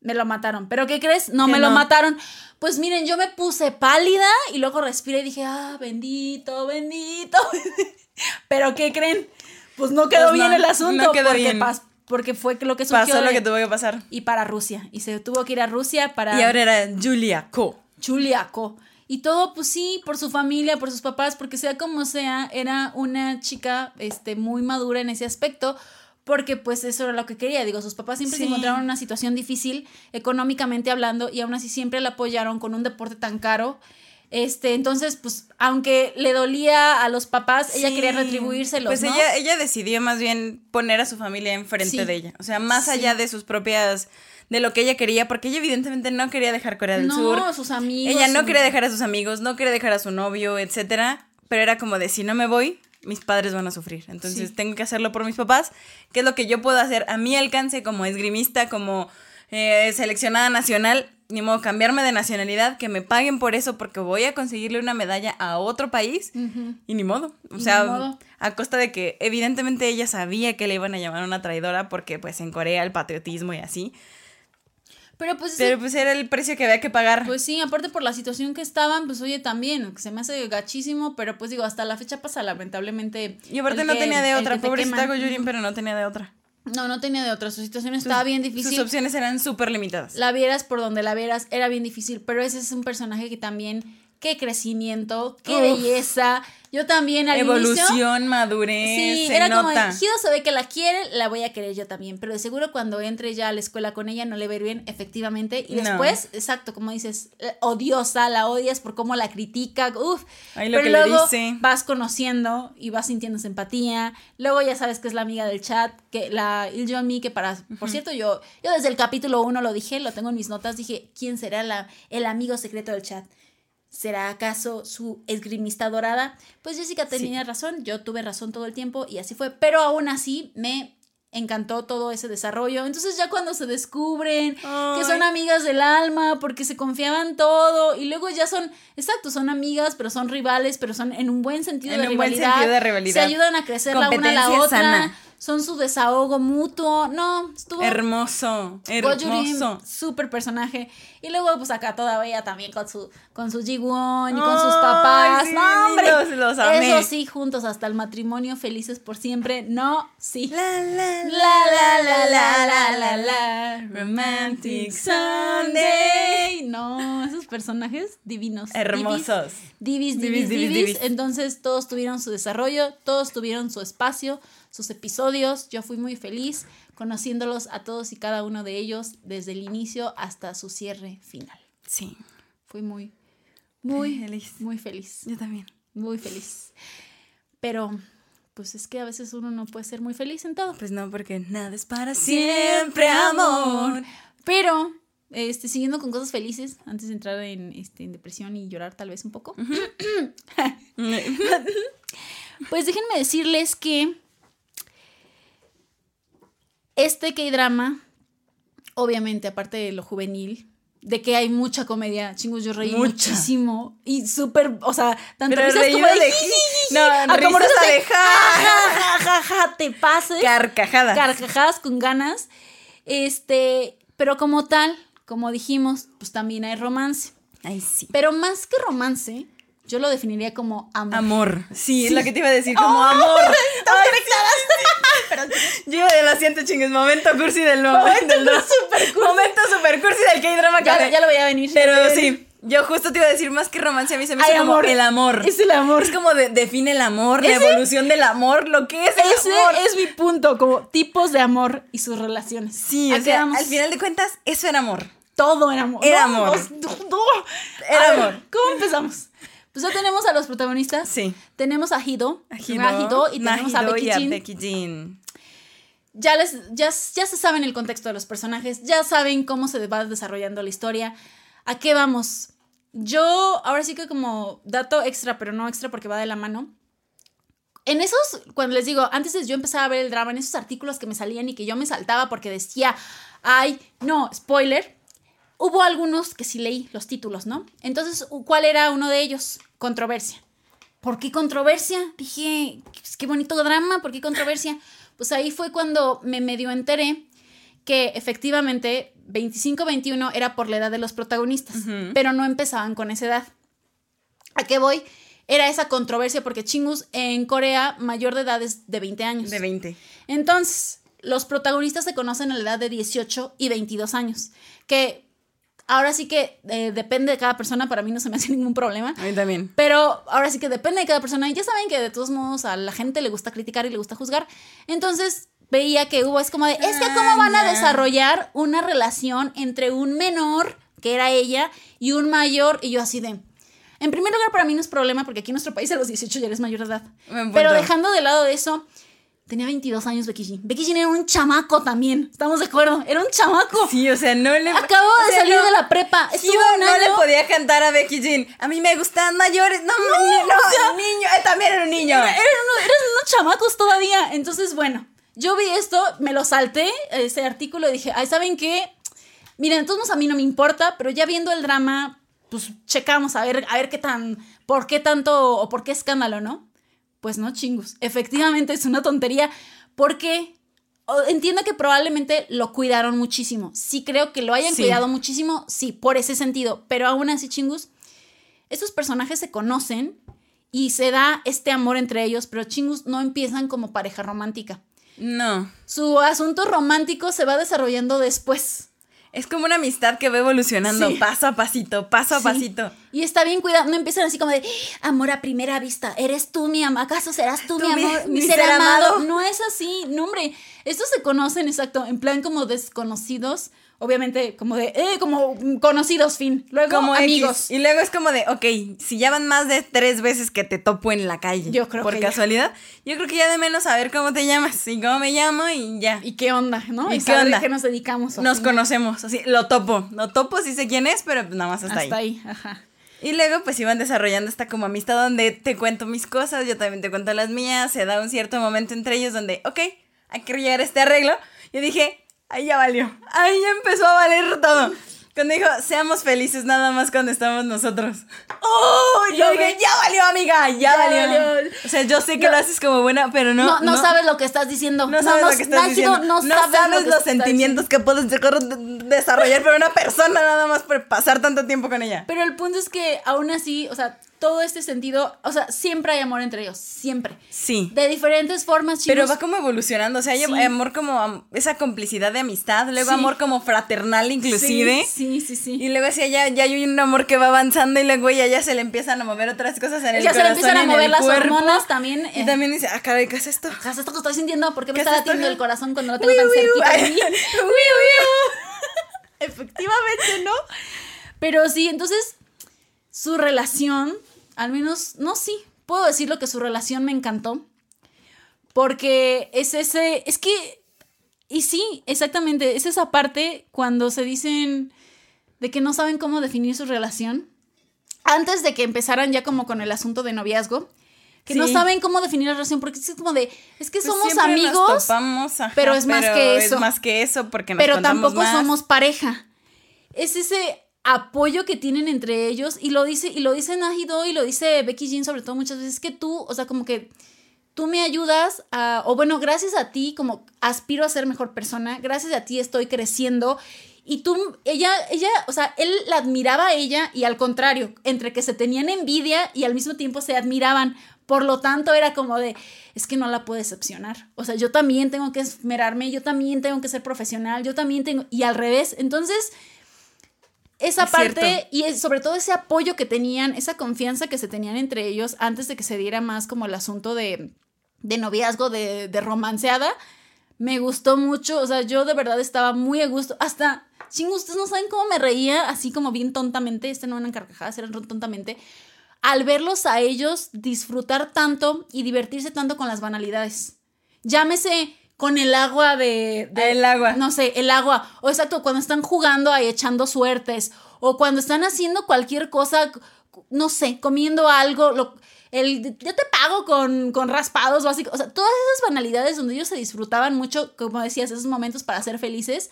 me lo mataron. ¿Pero qué crees? No Que me lo mataron. Pues miren, yo me puse pálida y luego respiré y dije, ah, bendito, bendito. Pero ¿qué creen? Pues no quedó Pues bien el asunto. no quedó porque, bien. pas- porque fue lo que surgió Pasó lo de- que tuvo que pasar. y para Rusia. Y se tuvo que ir a Rusia para Y ahora era Julia Co. Chuliaco. Y todo, pues sí, por su familia, por sus papás, porque sea como sea, era una chica este, muy madura en ese aspecto, porque pues eso era lo que quería. Digo, sus papás siempre se Sí. encontraron en una situación difícil, económicamente hablando, y aún así siempre la apoyaron con un deporte tan caro. Este, entonces, pues, aunque le dolía a los papás, ella quería retribuírselos, Pues ¿no? ella, ella decidió más bien poner a su familia enfrente Sí. de ella. O sea, más Sí. allá de sus propias. de lo que ella quería, porque ella evidentemente no quería dejar Corea del no, Sur. sus amigos. Ella no su- quería dejar a sus amigos, no quería dejar a su novio, etcétera. Pero era como de si no me voy, mis padres van a sufrir. Entonces Sí. tengo que hacerlo por mis papás, que es lo que yo puedo hacer a mi alcance como esgrimista, como eh, seleccionada nacional. Ni modo cambiarme de nacionalidad, que me paguen por eso, porque voy a conseguirle una medalla a otro país. Y ni modo. O sea, modo. a costa de que evidentemente ella sabía que le iban a llamar una traidora porque pues en Corea el patriotismo y así. Pero pues, Pero pues era el precio que había que pagar. Pues sí, aparte por la situación que estaban, pues oye, también, se me hace gachísimo, pero pues digo, hasta la fecha pasa, lamentablemente. y aparte no que- tenía de otra. Pobrecita. Goyurin, pero no tenía de otra. No, no tenía de otra, su situación estaba bien difícil. Sus opciones eran súper limitadas. La vieras por donde la vieras, era bien difícil, pero ese es un personaje que también, qué crecimiento, qué Uf. belleza. Yo también al inicio... Evolución, madurez, Sí, se era como, nota. Hido se ve que la quiere, la voy a querer yo también, pero de seguro cuando entre ya a la escuela con ella no le ir bien, efectivamente, y No. después, exacto, como dices, odiosa, la odias por cómo la critica, uff, pero que le luego dice. vas conociendo y vas sintiendo empatía, luego ya sabes que es la amiga del chat, que la Il Mi, que para, por cierto, yo, yo desde el capítulo 1 lo dije, lo tengo en mis notas, dije, ¿quién será la, el amigo secreto del chat? ¿Será acaso su esgrimista dorada? Pues Jessica tenía razón, yo tuve razón todo el tiempo y así fue, pero aún así me encantó todo ese desarrollo. Entonces ya cuando se descubren que son amigas del alma porque se confiaban todo y luego ya son, exacto, son amigas, pero son rivales, pero son en un buen sentido En de un buen rivalidad. sentido de rivalidad. Se ayudan a crecer la una a la otra. sana. Son su desahogo mutuo. No, estuvo Hermoso, hermoso. súper personaje. Y luego, pues acá todavía también con su, con su Jiwon y con sus papás. sí, no, hombre. lindos, los amé. Eso sí, juntos hasta el matrimonio, felices por siempre. No, sí. La la La la la la la la la Romantic Sunday. No, esos personajes divinos. Hermosos. Divis, Divis, divis, divis, divis, divis. divis. Entonces todos tuvieron su desarrollo, todos tuvieron su espacio, sus episodios. Yo fui muy feliz conociéndolos a todos y cada uno de ellos desde el inicio hasta su cierre final. Sí, Fui muy, muy Feliz. muy feliz. yo también. Muy feliz. Pero, pues es que a veces uno no puede ser muy feliz en todo. Pues no, porque nada es para siempre, amor. Pero, este, siguiendo con cosas felices, antes de entrar en, este, en depresión y llorar tal vez un poco, pues déjenme decirles que este K-drama, obviamente, aparte de lo juvenil, de que hay mucha comedia, chingos, yo reí Mucha. muchísimo y súper, o sea, tanto Pero risas como de, de No, a como risas de ja, ja, ja, te pases Carcajadas. carcajadas con ganas. Este, pero como tal, como dijimos, pues también hay romance. Ay, sí. Pero más que romance, yo lo definiría como amor. Amor. Sí, es Sí. lo que te iba a decir, como ¡Oh! amor. Estamos conectadas. Yo ya lo siento, chingues. Momento cursi del momento. del super cursi. Momento super cursi del K-drama. Ya, ya lo veía venir. Pero sí, yo justo te iba a decir más que romance, a mí se me Ay, hizo como amor. el amor. Es el amor. Es como de- define el amor, la evolución del amor, lo que es el Ese amor. es mi punto, como tipos de amor y sus relaciones. Sí, ¿A o sea, al final de cuentas, eso era amor. todo era amor. Era amor. Era A amor. ¿Cómo empezamos? Pues ya tenemos a los protagonistas. Sí. Tenemos a Hido. A a Hido y tenemos a Becky y a Jean. Becky Jean. ya les ya, ya se saben el contexto de los personajes, ya saben cómo se va desarrollando la historia. ¿A qué vamos? Yo, ahora sí que como dato extra, pero no extra porque va de la mano. En esos, cuando les digo, antes de yo empezaba a ver el drama, en esos artículos que me salían y que yo me saltaba porque decía, ay, no, spoiler, hubo algunos que sí leí los títulos, ¿no? Entonces, ¿cuál era uno de ellos? Controversia. ¿Por qué controversia? Dije, qué bonito drama, ¿por qué controversia? Pues ahí fue cuando me medio enteré que efectivamente 25-21 era por la edad de los protagonistas, pero no empezaban con esa edad. ¿A qué voy? Era esa controversia porque Chingus en Corea mayor de edad es de 20 años. De 20. Entonces, los protagonistas se conocen a la edad de 18 y 22 años, que ahora sí que eh, depende de cada persona, para mí no se me hace ningún problema. A mí también. Pero ahora sí que depende de cada persona. Y ya saben que de todos modos a la gente le gusta criticar y le gusta juzgar. Entonces veía que hubo, es como de, es que cómo van a Ah, desarrollar una relación entre un menor, que era ella, y un mayor. Y yo así de... En primer lugar, para mí no es problema porque aquí en nuestro país a los 18 ya eres mayor de edad. Pero dejando de lado de eso, tenía 22 años Becky Jean. Becky Jean era un chamaco también, estamos de acuerdo, era un chamaco. Sí, o sea, no le. Acabo o de sea, salir no- de la prepa. Estuvo un no le podía cantar a Becky Jean. A mí me gustan mayores. No, no, no, niño. Él también era un niño. Eran, uno- eran unos chamacos todavía. Entonces, bueno, yo vi esto, me lo salté, ese artículo, y dije, ay, ¿saben qué? Miren, modos a mí no me importa, pero ya viendo el drama, pues checamos a ver, a ver qué tan, por qué tanto o por qué escándalo, ¿no? Pues no, chingus. Efectivamente es una tontería, porque entiendo que probablemente lo cuidaron muchísimo. Sí creo que lo hayan Sí. cuidado muchísimo, sí, por ese sentido, pero aún así, chingus, estos personajes se conocen y se da este amor entre ellos, pero chingus no empiezan como pareja romántica. No. Su asunto romántico se va desarrollando después. Es como una amistad que va evolucionando Sí. paso a pasito, paso a Sí. pasito. Y está bien cuidado, no empiezan así como de amor a primera vista, eres tú mi amor, ¿acaso serás tú, Tú mi amor, mi, mi ser, ser amado? amado. No es así, no hombre, estos se conocen exacto, en plan como desconocidos, obviamente como de, eh, como conocidos, fin, luego Como amigos. X. Y luego es como de, ok, si ya van más de tres veces que te topo en la calle. Yo creo Por que ya. casualidad. Yo creo que ya de menos saber cómo te llamas y cómo me llamo y ya. ¿Y qué onda, no? ¿Y ¿Y, qué onda? qué nos dedicamos? Nos conocemos. Así, lo topo. Lo topo, sí sé quién es, pero nada más hasta, Hasta ahí. ahí, ajá. Y luego pues iban desarrollando esta como amistad donde te cuento mis cosas, yo también te cuento las mías, se da un cierto momento entre ellos donde, ok, hay que llegar a este arreglo. Yo dije, ahí ya valió, ahí ya empezó a valer todo. Cuando dijo, seamos felices nada más cuando estamos nosotros. ¡Oh! Yo dije, ya valió, amiga, ya, valió. O sea, yo sé que lo haces como buena, pero no. No, no, sabes lo que estás diciendo. No sabes lo que estás diciendo. No, sabes, los sentimientos que puedes desarrollar por una persona nada más por pasar tanto tiempo con ella. Pero el punto es que aún así, o sea, todo este sentido, o sea, siempre hay amor entre ellos, siempre. Sí. De diferentes formas, chicos. Pero va como evolucionando, o sea, hay amor como esa complicidad de amistad, luego amor como fraternal inclusive. Sí, sí, sí. Y luego así ya, ya hay un amor que va avanzando y luego ya, ya se le empiezan a mover otras cosas en el ya corazón, Ya se le empiezan a mover las hormonas también. Y también dice, ah, caray, ¿qué es esto? ¿Qué es esto que estoy sintiendo? ¿Por qué me está latiendo el corazón cuando lo tengo tan cerquita de mí? Efectivamente, ¿no? Pero sí, entonces su relación al menos, no, sí, puedo decirlo que su relación me encantó. Porque es ese, es que, y sí, exactamente, es esa parte cuando se dicen de que no saben cómo definir su relación. Antes de que empezaran ya como con el asunto de noviazgo, que no saben cómo definir la relación porque es como de es que pues somos amigos pero es más que eso es más que eso porque nos pero tampoco somos pareja es ese apoyo que tienen entre ellos y lo dice y lo dice Nahido y lo dice Becky Jean sobre todo muchas veces que tú, o sea, como que tú me ayudas a o bueno, gracias a ti como aspiro a ser mejor persona, gracias a ti estoy creciendo y tú ella ella, o sea, él la admiraba a ella y al contrario, entre que se tenían envidia y al mismo tiempo se admiraban. Por lo tanto, era como de, es que no la puedo decepcionar. O sea, yo también tengo que esmerarme, yo también tengo que ser profesional, yo también tengo, y al revés. Entonces, esa parte y sobre todo ese apoyo que tenían, esa confianza que se tenían entre ellos antes de que se diera más como el asunto de, de noviazgo, de, de romanceada, me gustó mucho. O sea, yo de verdad estaba muy a gusto. Hasta, sin ustedes no saben cómo me reía, así como bien tontamente, este no eran carcajadas, eran tontamente, al verlos a ellos disfrutar tanto y divertirse tanto con las banalidades. Llámese con el agua de, el agua. No sé, el agua. O exacto, cuando están jugando ahí echando suertes. O cuando están haciendo cualquier cosa, no sé, comiendo algo. Lo, el yo te pago con, con raspados básicos. O sea, todas esas banalidades donde ellos se disfrutaban mucho, como decías, esos momentos para ser felices.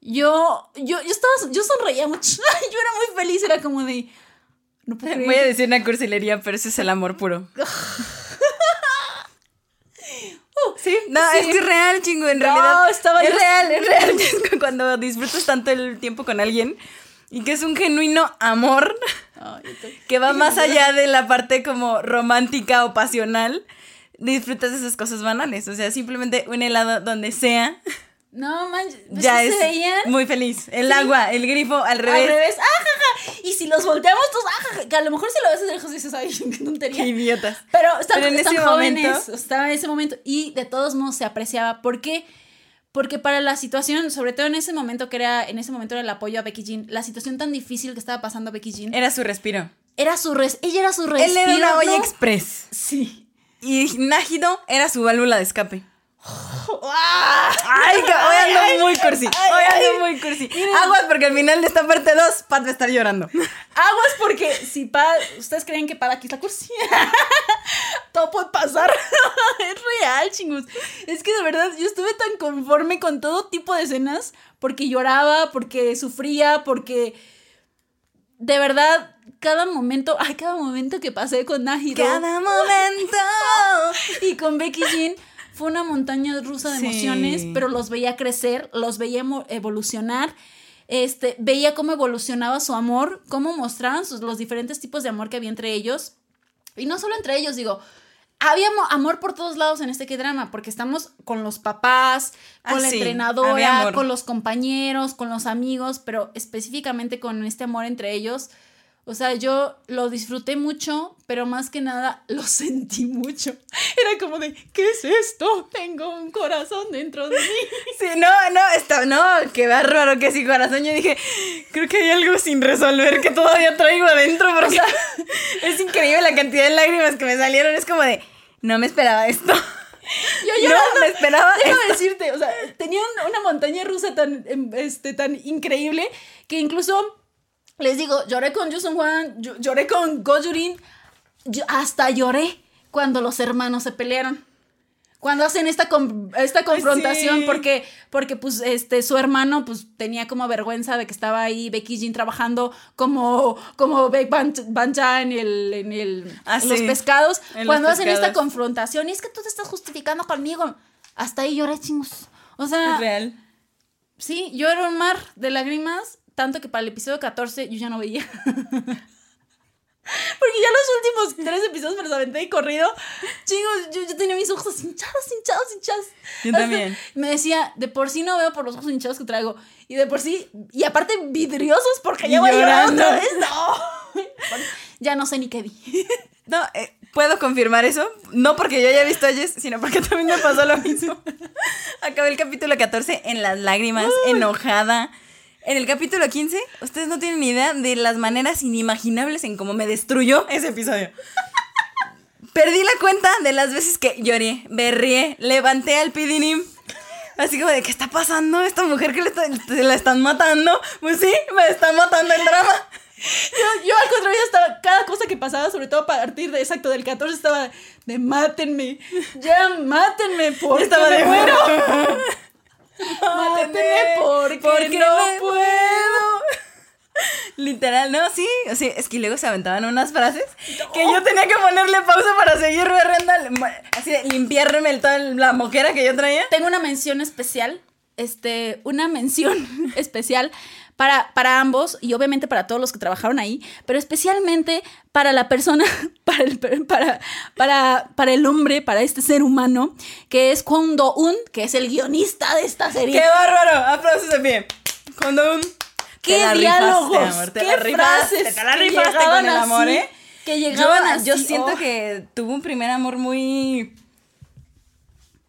Yo, yo, yo estaba, yo sonreía mucho. yo era muy feliz, era como de. No Voy a decir una cursilería, pero ese es el amor puro. Sí, no, es que es real, chingo, en realidad. Estaba es real, es real. Cuando disfrutas tanto el tiempo con alguien y que es un genuino amor que va más allá de la parte como romántica o pasional, disfrutas de esas cosas banales. O sea, simplemente un helado donde sea. No manches, pues ya es muy feliz. El agua, el grifo al revés. Al revés, ah, Y si los volteamos, pues, que a lo mejor si lo ves de lejos dices, ay, qué tontería. Qué idiotas. Pero están, en ese jóvenes, momento... estaba en ese momento y de todos modos se apreciaba. ¿Por qué? Porque para la situación, sobre todo en ese momento que era, en ese momento era el apoyo a Becky Jean, la situación tan difícil que estaba pasando Becky Jean. Era su respiro. Era su res, ella era su respiro. Él era una olla express. Sí. Y Nájido era su válvula de escape. Ay, hoy ando muy cursi. Hoy ando muy cursi. Aguas porque al final de esta parte 2, Pat va a estar llorando. Aguas porque si Pat, ustedes creen que Pat aquí está cursi. todo puede pasar. es real, chingos. Es que de verdad yo estuve tan conforme con todo tipo de escenas porque lloraba, porque sufría, porque de verdad cada momento, ay, cada momento que pasé con Nahiro. Cada momento. y con Becky Jean fue una montaña rusa de emociones, pero los veía crecer, los veía evolucionar. Este, veía cómo evolucionaba su amor, cómo mostraban sus, los diferentes tipos de amor que había entre ellos. Y no solo entre ellos, digo, había amor por todos lados en este que drama, porque estamos con los papás, con la ah, entrenadora, con los compañeros, con los amigos, pero específicamente con este amor entre ellos. O sea, yo lo disfruté mucho, pero más que nada lo sentí mucho. Era como de, ¿qué es esto? Tengo un corazón dentro de mí. Sí, no, no, está, no, qué bárbaro que sí, corazón. Yo dije, creo que hay algo sin resolver que todavía traigo adentro, porque es increíble la cantidad de lágrimas que me salieron. Es como de, no me esperaba esto. Yo no me esperaba. Déjame decirte, o sea, tenía una montaña rusa tan, em, este, tan increíble que incluso les digo, lloré con Yusun Juan, lloré con Gojurin, hasta lloré cuando los hermanos se pelearon. Cuando hacen esta, esta confrontación, sí. porque, porque pues este, su hermano pues tenía como vergüenza de que estaba ahí Becky Jean trabajando como, como Beck Ban- Banja en, el, en, el, Ah, en los pescados. En los Cuando hacen esta confrontación, y es que tú te estás justificando conmigo. Hasta ahí lloré, chingos. O sea, Es real. Sí, yo era un mar de lágrimas, tanto que para el episodio 14 yo ya no veía. Porque ya los últimos tres episodios me los aventé de corrido. Chingos, yo, yo tenía mis ojos hinchados, hinchados, hinchados. Yo Hasta también. Me decía, de por sí no veo por los ojos hinchados que traigo. Y de por sí, y aparte vidriosos porque Y ya voy a llorar llorando. otra vez. No. ya no sé ni qué vi. No, eh, puedo confirmar eso. No porque yo haya visto a Jess, sino porque también me pasó lo mismo. Acabé el capítulo 14 en las lágrimas, enojada. En el capítulo 15, ustedes no tienen ni idea de las maneras inimaginables en cómo me destruyó ese episodio. Perdí la cuenta de las veces que lloré, berrié, levanté al pidinim. Así como de, ¿qué está pasando? ¿Esta mujer que le está- la están matando? Pues sí, me están matando el drama. Yo, yo al contrario estaba, cada cosa que pasaba, sobre todo a partir de exacto del 14, estaba de mátenme, ya mátenme, porque estaba me de- muero. Mátenme porque, porque no me puedo. Literal, no, sí. O sea, es que luego se aventaban unas frases que yo tenía que ponerle pausa para seguir berreando, así de limpiarme el- toda la moquera que yo traía. Tengo una mención especial, este, una mención especial para, para ambos y obviamente para todos los que trabajaron ahí, pero especialmente para la persona, para el, para, para, para el hombre, para este ser humano, que es Kwon Do-un, que es el guionista de esta serie. ¡Qué bárbaro! Aplausos de pie. Cuando un... ¡Qué te diálogos! rifaste, amor, te ¡Qué rifaste, frases! Te la rifaste con el amor, así, ¿eh? Que Yo, llegaban yo así, siento oh. que tuvo un primer amor muy...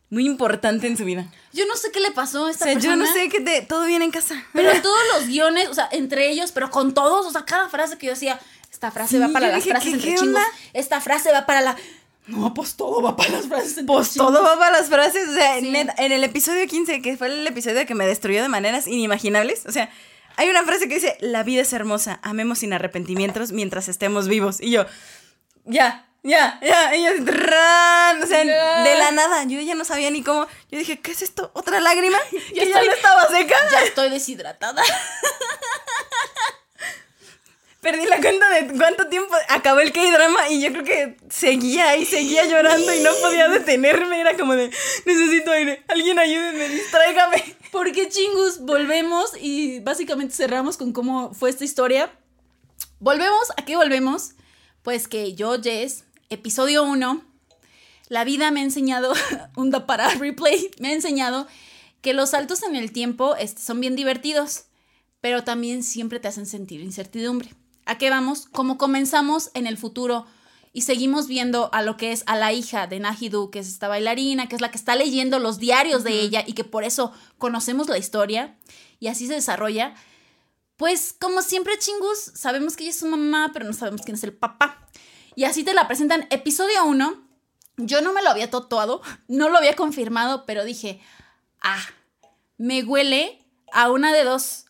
Muy importante en su vida. Yo no sé qué le pasó a O esta sea, yo no persona, sé qué te... Todo bien en casa. Pero todos los guiones, o sea, entre ellos, pero con todos, o sea, cada frase que yo decía, esta frase Sí, va para las dije, frases ¿qué- entre qué chingos, esta frase va para la... No, pues todo va para las frases Pues chingos. todo va para las frases. O sea, Sí. en el episodio 15, que fue el episodio que me destruyó de maneras inimaginables. O sea, hay una frase que dice: La vida es hermosa, amemos sin arrepentimientos mientras estemos vivos. Y yo, ya, ya, ya. Y yo, ¡tran! o sea, de la nada. Yo ya no sabía ni cómo. Yo dije, ¿qué es esto? ¿Otra lágrima? Que ya estoy- no estaba seca. Ya estoy deshidratada. Perdí la cuenta de cuánto tiempo acabó el K-drama y yo creo que seguía y seguía llorando y no podía detenerme. Era como de, necesito aire, alguien ayúdenme, distráigame. Porque chingus, volvemos y básicamente cerramos con cómo fue esta historia. Volvemos, ¿a qué volvemos? Pues que yo, Jess, episodio 1, la vida me ha enseñado, un da para replay, me ha enseñado que los saltos en el tiempo este, son bien divertidos, pero también siempre te hacen sentir incertidumbre. ¿A qué vamos? Como comenzamos en el futuro y seguimos viendo a lo que es a la hija de Nahidu, que es esta bailarina, que es la que está leyendo los diarios de ella y que por eso conocemos la historia y así se desarrolla. Pues como siempre, chingus, sabemos que ella es su mamá, pero no sabemos quién es el papá. Y así te la presentan. Episodio 1, yo no me lo había tatuado, no lo había confirmado, pero dije, ah, me huele a una de dos.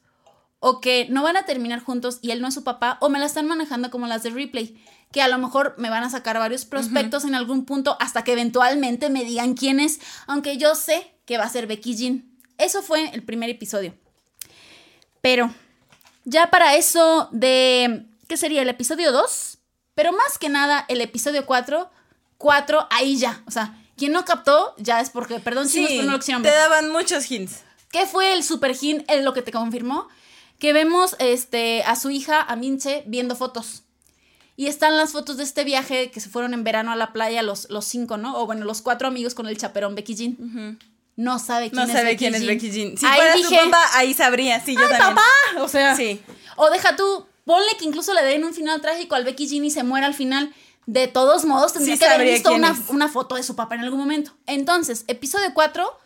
O que no van a terminar juntos y él no es su papá, o me la están manejando como las de replay, que a lo mejor me van a sacar varios prospectos en algún punto hasta que eventualmente me digan quién es, aunque yo sé que va a ser Becky Jean. Eso fue el primer episodio. Pero ya para eso de, ¿qué sería? El episodio 2, pero más que nada el episodio 4, 4, ahí ya, o sea, quien no captó ya es porque, perdón si Sí, no lo quisieron te ver. daban muchos hints. ¿Qué fue el super hint? Lo que te confirmó. Que vemos este, a su hija, a Minche, viendo fotos. Y están las fotos de este viaje que se fueron en verano a la playa los, los cinco, ¿no? O bueno, los cuatro amigos con el chaperón Becky Jean. No sabe quién No es sabe Becky quién es. Becky Jean. Si Ahí fuera dije, su papá, ahí sabría. Sí, yo ¡ay, también. papá! O sea, Sí. o deja tú, ponle que incluso le den un final trágico al Becky Jean y se muera al final. De todos modos, tendría Sí que haber visto una, una foto de su papá en algún momento. Entonces, episodio 4,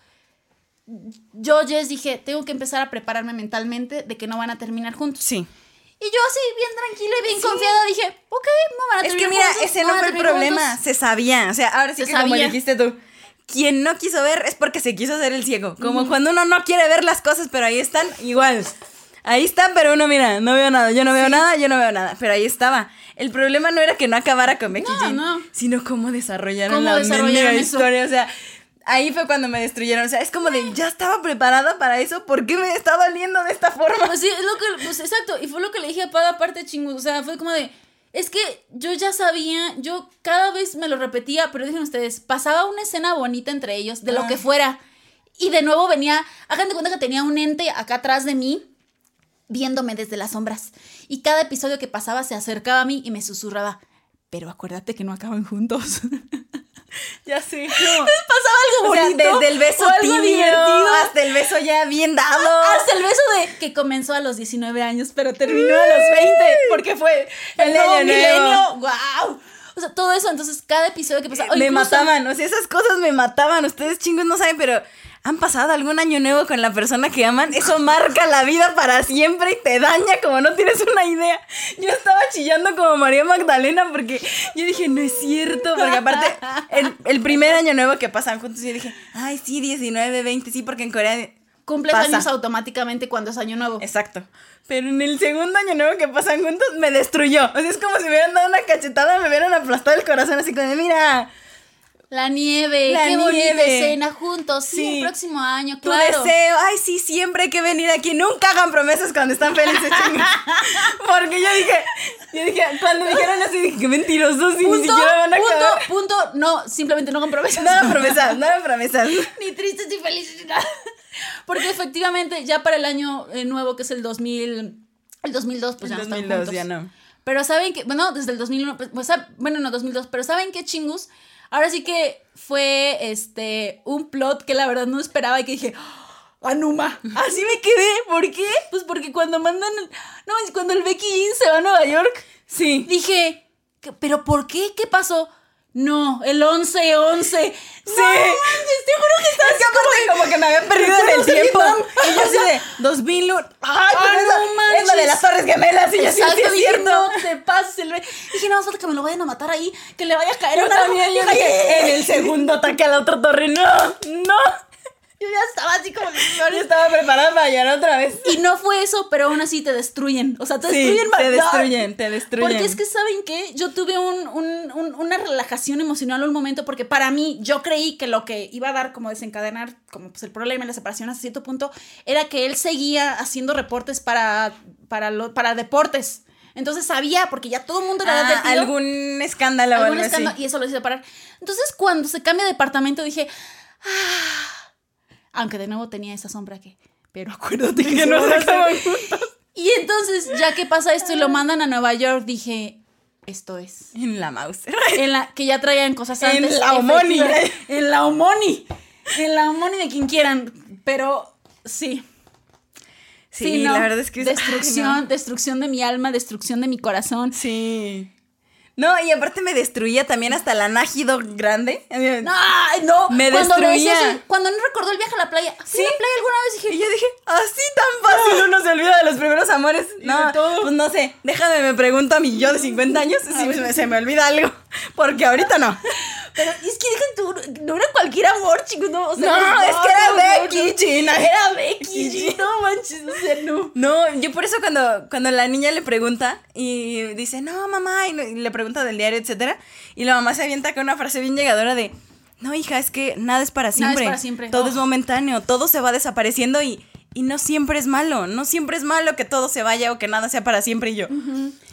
yo, Jess, dije, tengo que empezar a prepararme mentalmente de que no van a terminar juntos. Sí. Y yo así, bien tranquila y bien confiada, dije, ok, no van a Es que terminar mira, ese no fue el terminar problema. juntos". Se sabía. O sea, ahora sí Se que como sabía. dijiste tú. Quien no quiso ver es porque se quiso hacer el ciego. Como cuando uno no quiere ver las cosas, pero ahí están, igual. Ahí están, pero uno mira, no veo nada, yo no veo nada, yo no veo nada. Pero ahí estaba. El problema no era que no acabara con Becky No, Jean, no. sino cómo desarrollaron ¿Cómo la desarrollaron historia. O sea, ahí fue cuando me destruyeron. O sea, es como de, ya estaba preparada para eso, ¿por qué me está doliendo de esta forma? Pues sí, es lo que, pues exacto, y fue lo que le dije a Pada aparte chingus, o sea, fue como de, es que yo ya sabía, yo cada vez me lo repetía, pero dijeron ustedes, pasaba una escena bonita entre ellos, de lo Ah. que fuera, y de nuevo venía, hagan de cuenta que tenía un ente acá atrás de mí, viéndome desde las sombras, y cada episodio que pasaba se acercaba a mí y me susurraba, pero acuérdate que no acaban juntos. Ya sé. pasaba algo O sea, bonito. desde el beso tímido divertido. hasta el beso ya bien dado. Hasta el beso de que comenzó a los 19 años, pero terminó a los 20, porque fue el, El nuevo milenio. ¡Wow! O sea, todo eso, entonces cada episodio que pasaba. me incluso- mataban, o sea, esas cosas me mataban. Ustedes chingos no saben, pero han pasado algún año nuevo con la persona que aman. Eso marca la vida para siempre y te daña como no tienes una idea. Yo estaba chillando como María Magdalena porque yo dije, no es cierto. Porque aparte, el, el primer año nuevo que pasan juntos, yo dije, ay, sí, 19, 20, sí, porque en Corea. Cumples pasa. años automáticamente cuando es año nuevo. Exacto. Pero en el segundo año nuevo que pasan juntos, me destruyó. O sea, es como si me hubieran dado una cachetada, me hubieran aplastado el corazón así como de, mira. La nieve, La qué bonita escena juntos. Sí, Sí. el próximo año, Tu claro. deseo, ay, sí, siempre hay que venir aquí. Nunca hagan promesas cuando están felices, chingos. Porque yo dije, yo dije, cuando dijeron así, dije, qué mentirosos, y ni Punto, siquiera van a punto, acabar. punto. No, simplemente no con promesas. Nada promesas, nada promesas. ni tristes ni felices ni nada. Porque efectivamente, ya para el año eh, nuevo, que es el 2000, el 2002, pues ya no están juntos. ya no. Pero saben que, bueno, desde el 2001, pues, bueno, no 2002, pero saben que chingus, ahora sí que fue este un plot que la verdad no esperaba y que dije, "Ah, Anuma, así me quedé, ¿por qué? Pues porque cuando mandan, no, cuando el Becky Jean se va a Nueva York, Sí. dije, "¿Qué- ¿pero por qué? ¿Qué pasó? No, el 11-11. Sí. No, manches, te juro que estaba Es que aparte como que me había perdido en el de tiempo. Y yo así de 2001. Ay, Ah, pero no esa- es manches. la de las Torres Gemelas. Y yo así, sí, es cierto. no te pases el be-". Dije, no, falta que me lo vayan a matar ahí, que le vaya a caer Yo una también, yo dije, en el segundo ataque a la otra torre, no, no. Yo ya estaba así como Yo estaba preparada para llorar otra vez. Y no fue eso, pero aún así te destruyen. O sea, te Sí, destruyen te destruyen, te destruyen. Porque es que, ¿saben qué? Yo tuve un, un- un- una relajación emocional un momento porque para mí yo creí que lo que iba a dar como desencadenar como pues el problema y la separación hasta cierto punto era que él seguía haciendo reportes para, para, lo- para deportes. Entonces sabía, porque ya todo el mundo le había Ah, algún escándalo o algún algo así. escándalo y eso lo hizo separar. Entonces, cuando se cambia de departamento, dije, "Ah". Aunque de nuevo tenía esa sombra que, pero acuérdate que, Que no se a casar". acaban juntos. Y entonces, ya que pasa esto y lo mandan a Nueva York, dije, esto es. En la mouse. En la que ya traían cosas En antes. la Omoni. En la Omoni. En la Omoni de quien quieran. Pero sí. Sí, no. la verdad es que es- Destrucción, no. destrucción de mi alma, destrucción de mi corazón. Sí. No, y aparte me destruía también hasta la nájido grande. No, no. Me cuando destruía. cuando no recordó el viaje a la playa. ¿Fui Sí. a la playa alguna vez? Y Dije, yo dije, así tan fácil uno se olvida de los primeros amores. Y No, todo. pues no sé, déjame, me pregunto a mi yo de 50 años si me- se me olvida algo. Porque ahorita no. Pero es que dejan tú, no era cualquier amor, chicos. No, o sea, No, es que era no, no, Becky, no. Gina. Era Becky, Sí. G, no manches, o sea, no. No, yo por eso cuando, cuando la niña le pregunta y dice, no, mamá, y, no- y le pregunta del diario, etcétera, y la mamá se avienta con una frase bien llegadora de, no, hija, es que nada es para Nada es siempre. para siempre. Todo Oh. es momentáneo, todo se va desapareciendo y, y no siempre es malo, no siempre es malo que todo se vaya o que nada sea para siempre. Y yo,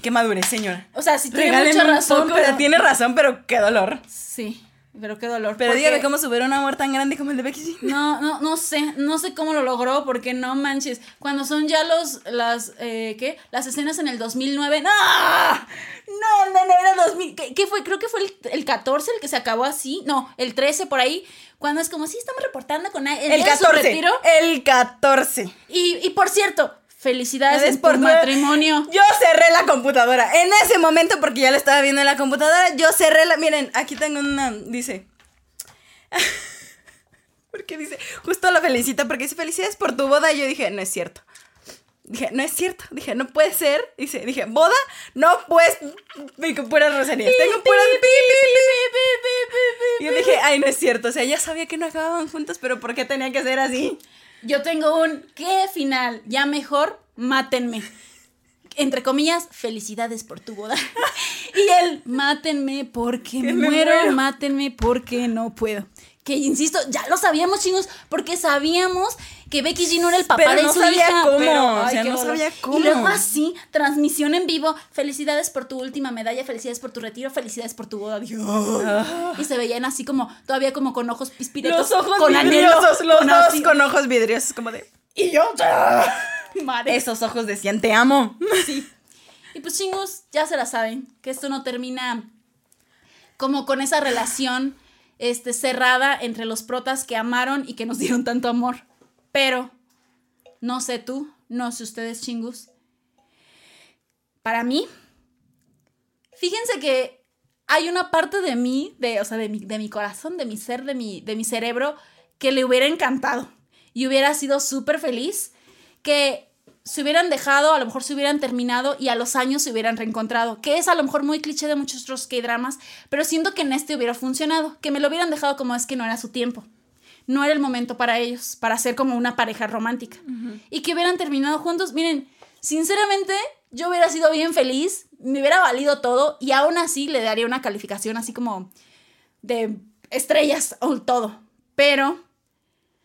qué madurez, señora. O sea, sí tiene Regáleme mucha razón, pero... tiene razón, pero qué dolor. Sí, pero qué dolor. Pero porque- dígame cómo subir un amor tan grande como el de Becky G. No, no, no sé, no sé cómo lo logró, porque no manches. Cuando son ya los, las, eh, ¿qué? Las escenas en el 2009, ¡no! No, no, no, era 2000, ¿qué, qué fue? Creo que fue el, el 14 el que se acabó así, no, el 13 por ahí, cuando es como, sí, estamos reportando con el, El día de su 14. retiro. El 14. Y, y por cierto, felicidades por tu matrimonio. Yo cerré la computadora. En ese momento, porque ya la estaba viendo en la computadora, yo cerré la. Miren, aquí tengo una. Dice. porque dice. Justo la felicita porque dice felicidades por tu boda. Y yo dije, no es cierto. Dije, no es cierto. Dije, no puede ser. Dice, dije, boda, no pues. Puras roserías. Tengo puras. Y yo dije, ay, no es cierto. O sea, ya sabía que no acababan juntos, pero ¿por qué tenía que ser así? Yo tengo un, ¿qué final? Ya mejor, mátenme. Entre comillas, felicidades por tu boda. y él, mátenme porque me, muero, muero. mátenme porque no puedo. Que insisto, ya lo sabíamos, chingos, porque sabíamos que Becky G no era el papá Pero de no su sabía hija. cómo, pero, o sea, no sabía cómo. Y luego así, transmisión en vivo. Felicidades por tu última medalla, felicidades por tu retiro, felicidades por tu boda. Dios. Y se veían así como, todavía como con ojos pispiretos. Los ojos con anhelo, vidriosos, los con dos con ojos vidriosos, como de... Y yo, madre. Esos ojos decían, te amo. Y pues chingos, ya se la saben, que esto no termina como con esa relación este, cerrada entre los protas que amaron y que nos dieron tanto amor. Pero, no sé tú, no sé ustedes chingus. Para mí, fíjense que hay una parte de mí, de, o sea, de mi, de mi corazón, de mi ser, de mi, de mi cerebro, que le hubiera encantado y hubiera sido súper feliz que se hubieran dejado, a lo mejor se hubieran terminado y a los años se hubieran reencontrado, que es a lo mejor muy cliché de muchos otros K-dramas, pero siento que en este hubiera funcionado, que me lo hubieran dejado como es que no era su tiempo. No era el momento para ellos, para ser como una pareja romántica. Y que hubieran terminado juntos. Miren, sinceramente, yo hubiera sido bien feliz, me hubiera valido todo y aún así le daría una calificación así como de estrellas o todo. Pero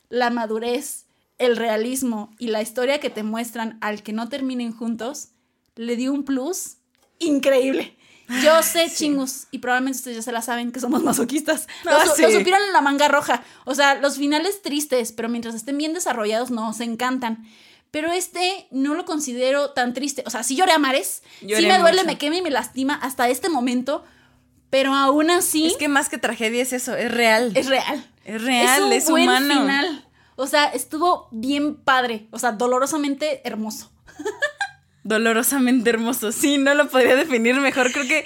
la madurez, el realismo y la historia que te muestran al que no terminen juntos le dio un plus increíble. Yo sé, chingus, y probablemente ustedes ya se la saben, que somos masoquistas. Sí. lo supieron en la manga roja. O sea, los finales tristes, pero mientras estén bien desarrollados, nos encantan. Pero este no lo considero tan triste. O sea, sí lloré a mares. Lloré sí me duele, mucho. me quema y me lastima hasta este momento. Pero aún así Es que más que tragedia es eso, es real. es real. Es real, un es buen humano. final. O sea, estuvo bien padre. O sea, dolorosamente hermoso. Dolorosamente hermoso. Sí, no lo podría definir mejor. Creo que.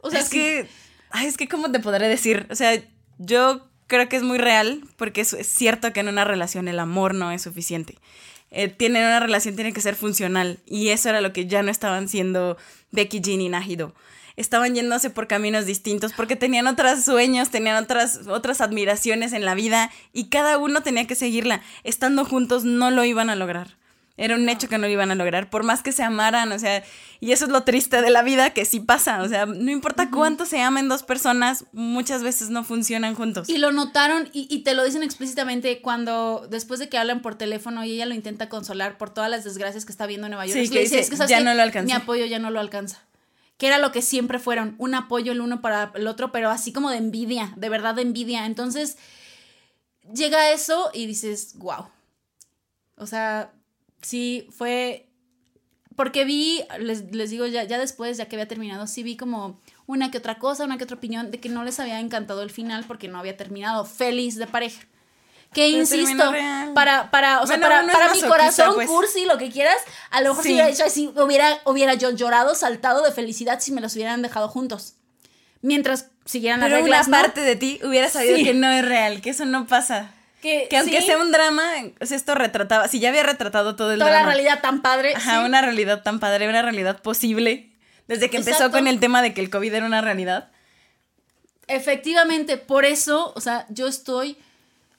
O sea, es sí. que. Ay, es que, ¿cómo te podré decir? O sea, yo creo que es muy real, porque es, es cierto que en una relación el amor no es suficiente. Eh, tiene una relación tiene que ser funcional. Y eso era lo que ya no estaban siendo Becky Jean y Nahido. Estaban yéndose por caminos distintos porque tenían otros sueños, tenían otras, otras admiraciones en la vida y cada uno tenía que seguirla. Estando juntos no lo iban a lograr. Era un hecho que no lo iban a lograr, por más que se amaran, o sea, y eso es lo triste de la vida, que sí pasa, o sea, no importa cuánto se amen dos personas, muchas veces no funcionan juntos. Y lo notaron y, y te lo dicen explícitamente cuando después de que hablan por teléfono y ella lo intenta consolar por todas las desgracias que está viendo en Nueva York. Sí, le que dice, "Es ¿sabes "Ya no lo alcancé". Mi apoyo ya no lo alcanza. Que era lo que siempre fueron, un apoyo el uno para el otro, pero así como de envidia, de verdad de envidia. Entonces, llega eso y dices, wow. O sea, sí, fue. Porque vi, les, les digo, ya, ya después, ya que había terminado, sí vi como una que otra cosa, una que otra opinión de que no les había encantado el final porque no había terminado feliz de pareja. Que Pero insisto, para, para, o sea, Bueno, para, para mi corazón pues. cursi, lo que quieras, a lo mejor si Sí. hubiera así, hubiera, hubiera yo llorado, saltado de felicidad si me los hubieran dejado juntos. Mientras siguieran las Pero una reglas, ¿no? parte de ti hubiera sabido Sí. que no es real, que eso no pasa. Que, Que aunque sí, sea un drama, esto retrataba, si ya había retratado todo el toda drama. la realidad tan padre. Ajá, sí. una realidad tan padre, una realidad posible. Desde que empezó con el tema de que el COVID era una realidad. Efectivamente, por eso, o sea, yo estoy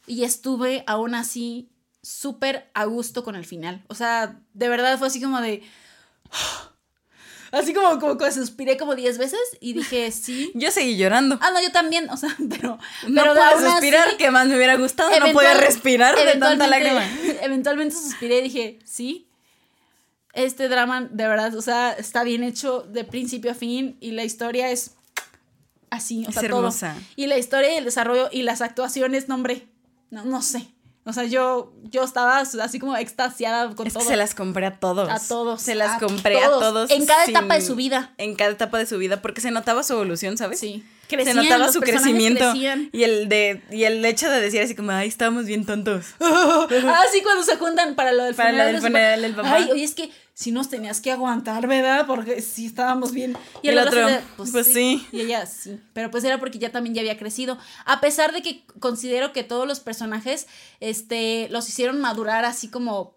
y estuve aún así súper a gusto con el final. O sea, de verdad fue así como de... Así como, como que suspiré como 10 veces y dije, sí. Yo seguí llorando. Ah, no, yo también, o sea, pero... No pero pude aún así, suspirar, que más me hubiera gustado. No podía respirar de tanta lágrima. Eventualmente suspiré y dije, sí, este drama de verdad, o sea, está bien hecho de principio a fin y la historia es así, o Es sea, hermosa. todo. Y la historia y el desarrollo y las actuaciones, no, hombre, no, no sé. O sea, yo, yo estaba así como extasiada con Es que todo. se las compré a todos. A todos, Se las a compré todos. a todos. En cada sin- etapa de su vida. En cada etapa de su vida, porque se notaba su evolución, ¿sabes? Sí. se Crecían, notaba los su crecimiento. crecían. Y el de y el hecho de decir así como, ay, estábamos bien tontos. Ah, sí, cuando se juntan para lo del Para lo funeral. del de su funeral del papá. Ay, oye, es que sí nos tenías que aguantar, ¿verdad? Porque sí estábamos bien. Y el otro, de, pues sí. Y ella sí. Pero pues era porque ya también ya había crecido. A pesar de que considero que todos los personajes, este, los hicieron madurar así como,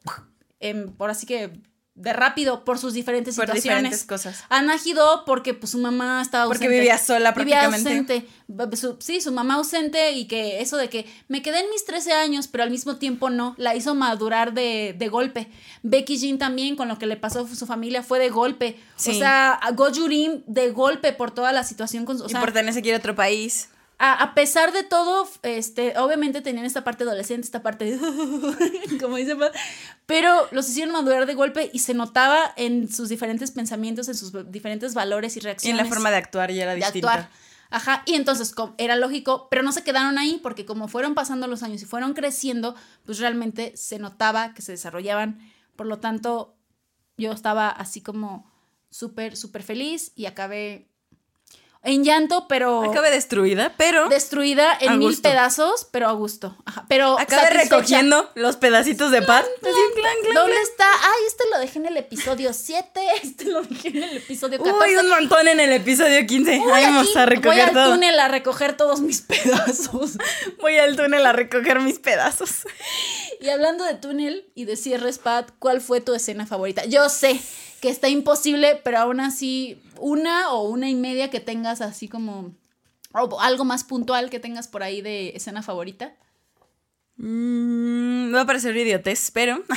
por así que, de rápido, por sus diferentes Por situaciones. diferentes cosas. Porque pues su mamá estaba Porque ausente. vivía sola Vivía prácticamente. ausente. B- su- sí, su mamá ausente y que eso de que me quedé en mis 13 años, pero al mismo tiempo no, la hizo madurar de, de golpe. Becky Jean también, con lo que le pasó a su familia, fue de golpe. O Sí. sea, a Gojurin de golpe por toda la situación con. O y sea, por tenerse que ir a otro país. A, pesar de todo, este, obviamente tenían esta parte adolescente, esta parte de, como dice, pero los hicieron madurar de golpe y se notaba en sus diferentes pensamientos, en sus diferentes valores y reacciones. Y en la forma de actuar ya era distinta. Ajá, y entonces era lógico, pero no se quedaron ahí porque como fueron pasando los años y fueron creciendo, pues realmente se notaba que se desarrollaban. Por lo tanto, yo estaba así como súper, súper feliz y acabé en llanto, pero. Acabé destruida, pero. Destruida en mil pedazos, pero a gusto. Ajá, pero. Acabé recogiendo los pedacitos de paz. ¿Dónde está? Ay, este lo dejé en el episodio 7. Este lo dejé en el episodio 14. Uy, un montón en el episodio 15. Ahí vamos a recoger voy al túnel a recoger todos mis pedazos. voy al túnel a recoger mis pedazos. Y hablando de túnel y de cierres, Pat, ¿cuál fue tu escena favorita? Yo sé que está imposible, pero aún así, una o una y media que tengas así como o algo más puntual que tengas por ahí de escena favorita. Mm, va a parecer idiotez, pero.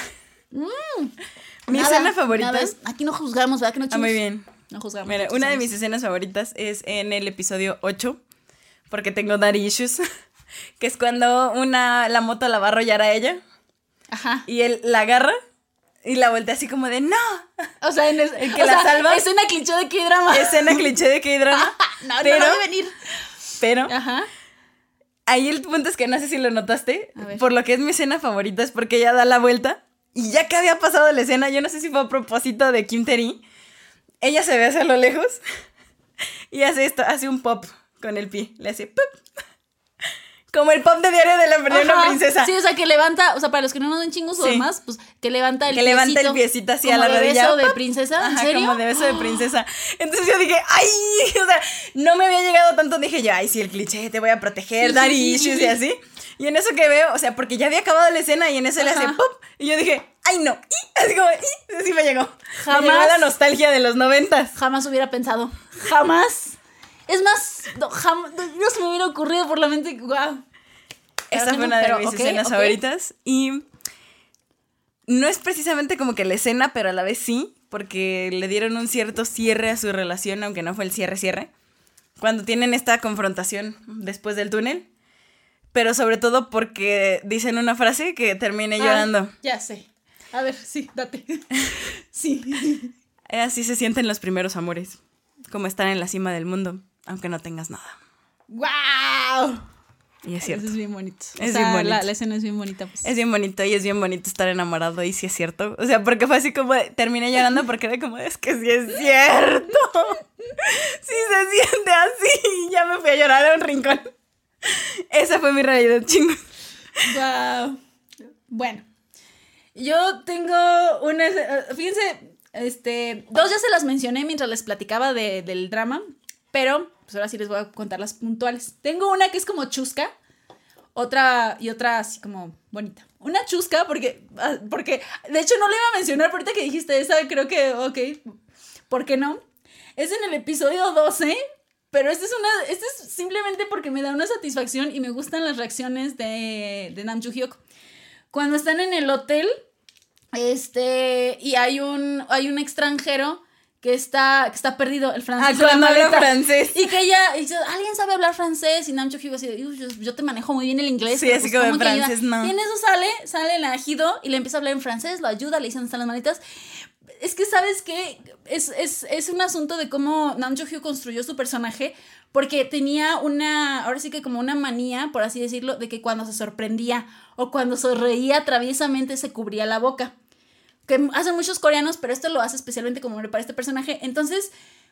Mm. mi escena favorita. aquí no juzgamos, ¿verdad? Que no ah, muy bien. No juzgamos. Mira, una de mis escenas favoritas es en el episodio 8, porque tengo daddy issues, que es cuando una, la moto la va a arrollar a ella. Ajá. Y él la agarra y la voltea así como de no. O sea, en el que la salva. Escena cliché de K-drama. Escena cliché de K-drama. no, pero, no debe venir. Pero. Ajá. Ahí el punto es que no sé si lo notaste. Por lo que es mi escena favorita es porque ella da la vuelta. Y ya que había pasado la escena, yo no sé si fue a propósito de Kim Terry. Ella se ve hacia lo lejos. Y hace esto, hace un pop con el pie. Le hace pop. Como el pop de diario de la, una princesa. Sí, o sea, que levanta, o sea, para los que no nos den chingos o demás, pues que levanta el Que levanta el piecito así a la rodilla. de beso de princesa, ¿en serio? como de beso de princesa. Entonces yo dije, ay, o sea, no me había llegado tanto, dije yo, ay, sí, el cliché, te voy a proteger, dar issues y así. Y en eso que veo, o sea, porque ya había acabado la escena y en eso le hace pop, y yo dije, ay, no, y así como, y así me llegó. Jamás. Me llegó la nostalgia de los noventas. Jamás hubiera pensado, jamás es más, no, se me hubiera ocurrido por la mente. Wow. Esta fue una de mis escenas favoritas. Y no es precisamente como que la escena, pero a la vez sí, porque le dieron un cierto cierre a su relación, aunque no fue el cierre-cierre. Cuando tienen esta confrontación después del túnel. Pero sobre todo porque dicen una frase que termine llorando. Ya sé. A ver, sí, date. sí. Así se sienten los primeros amores, como estar en la cima del mundo aunque no tengas nada. ¡Wow! Y es cierto. es bien bonito. Es bien bonito. La, escena es bien bonita. Pues. Es bien bonito y es bien bonito estar enamorado y sí es cierto. O sea, porque fue así como, terminé llorando porque era como, es que sí es cierto. sí se siente así. Y ya me fui a llorar a un rincón. Esa fue mi realidad, chingos. Wow. Bueno, yo tengo una, fíjense, este, dos ya se las mencioné mientras les platicaba del drama, pero pues ahora sí les voy a contar las puntuales. Tengo una que es como chusca, otra y otra así como bonita. Una chusca porque, ah, porque de hecho no le iba a mencionar, ahorita que dijiste esa, creo que, ok, ¿por qué no? Es en el episodio 12, pero este es una, este es simplemente porque me da una satisfacción y me gustan las reacciones de, de Nam Hyuk. Cuando están en el hotel, este, y hay un, hay un extranjero que está, que está perdido el francés. Ah, cuando habla francés. Y que ella dice, ¿alguien sabe hablar francés? Y Namcho Hyuk así, yo, yo, te manejo muy bien el inglés. Sí, así pues, como en francés, no. Y en eso sale, sale el ajido y le empieza a hablar en francés, lo ayuda, le dicen dónde están las manitas. Es que, ¿sabes qué? Es, es, es un asunto de cómo Hyuk construyó su personaje, porque tenía una, ahora sí que como una manía, por así decirlo, de que cuando se sorprendía o cuando sonreía traviesamente se cubría la boca que hacen muchos coreanos, pero esto lo hace especialmente como para este personaje. Entonces,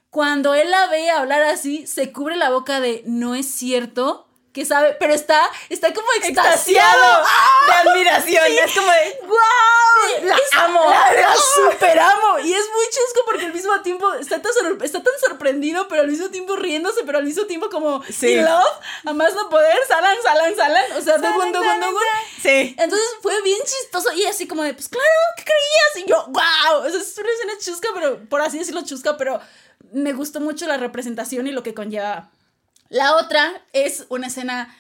cuando él la ve hablar así, se cubre la boca de no es cierto que sabe, pero está, está como extasiado, de admiración. Es como de ¡Wow! La amo, la, super amo. Y es muy chusco porque al mismo tiempo está tan, está tan sorprendido, pero al mismo tiempo riéndose, pero al mismo tiempo como sí. love, a más no poder, salan, salan, salan. O sea, de gundo, gundo, Sí. Entonces fue bien chistoso y así como de, pues claro, ¿qué creías? Y yo, ¡wow! O sea, es una escena chusca, pero por así decirlo, chusca, pero me gustó mucho la representación y lo que conlleva la otra es una escena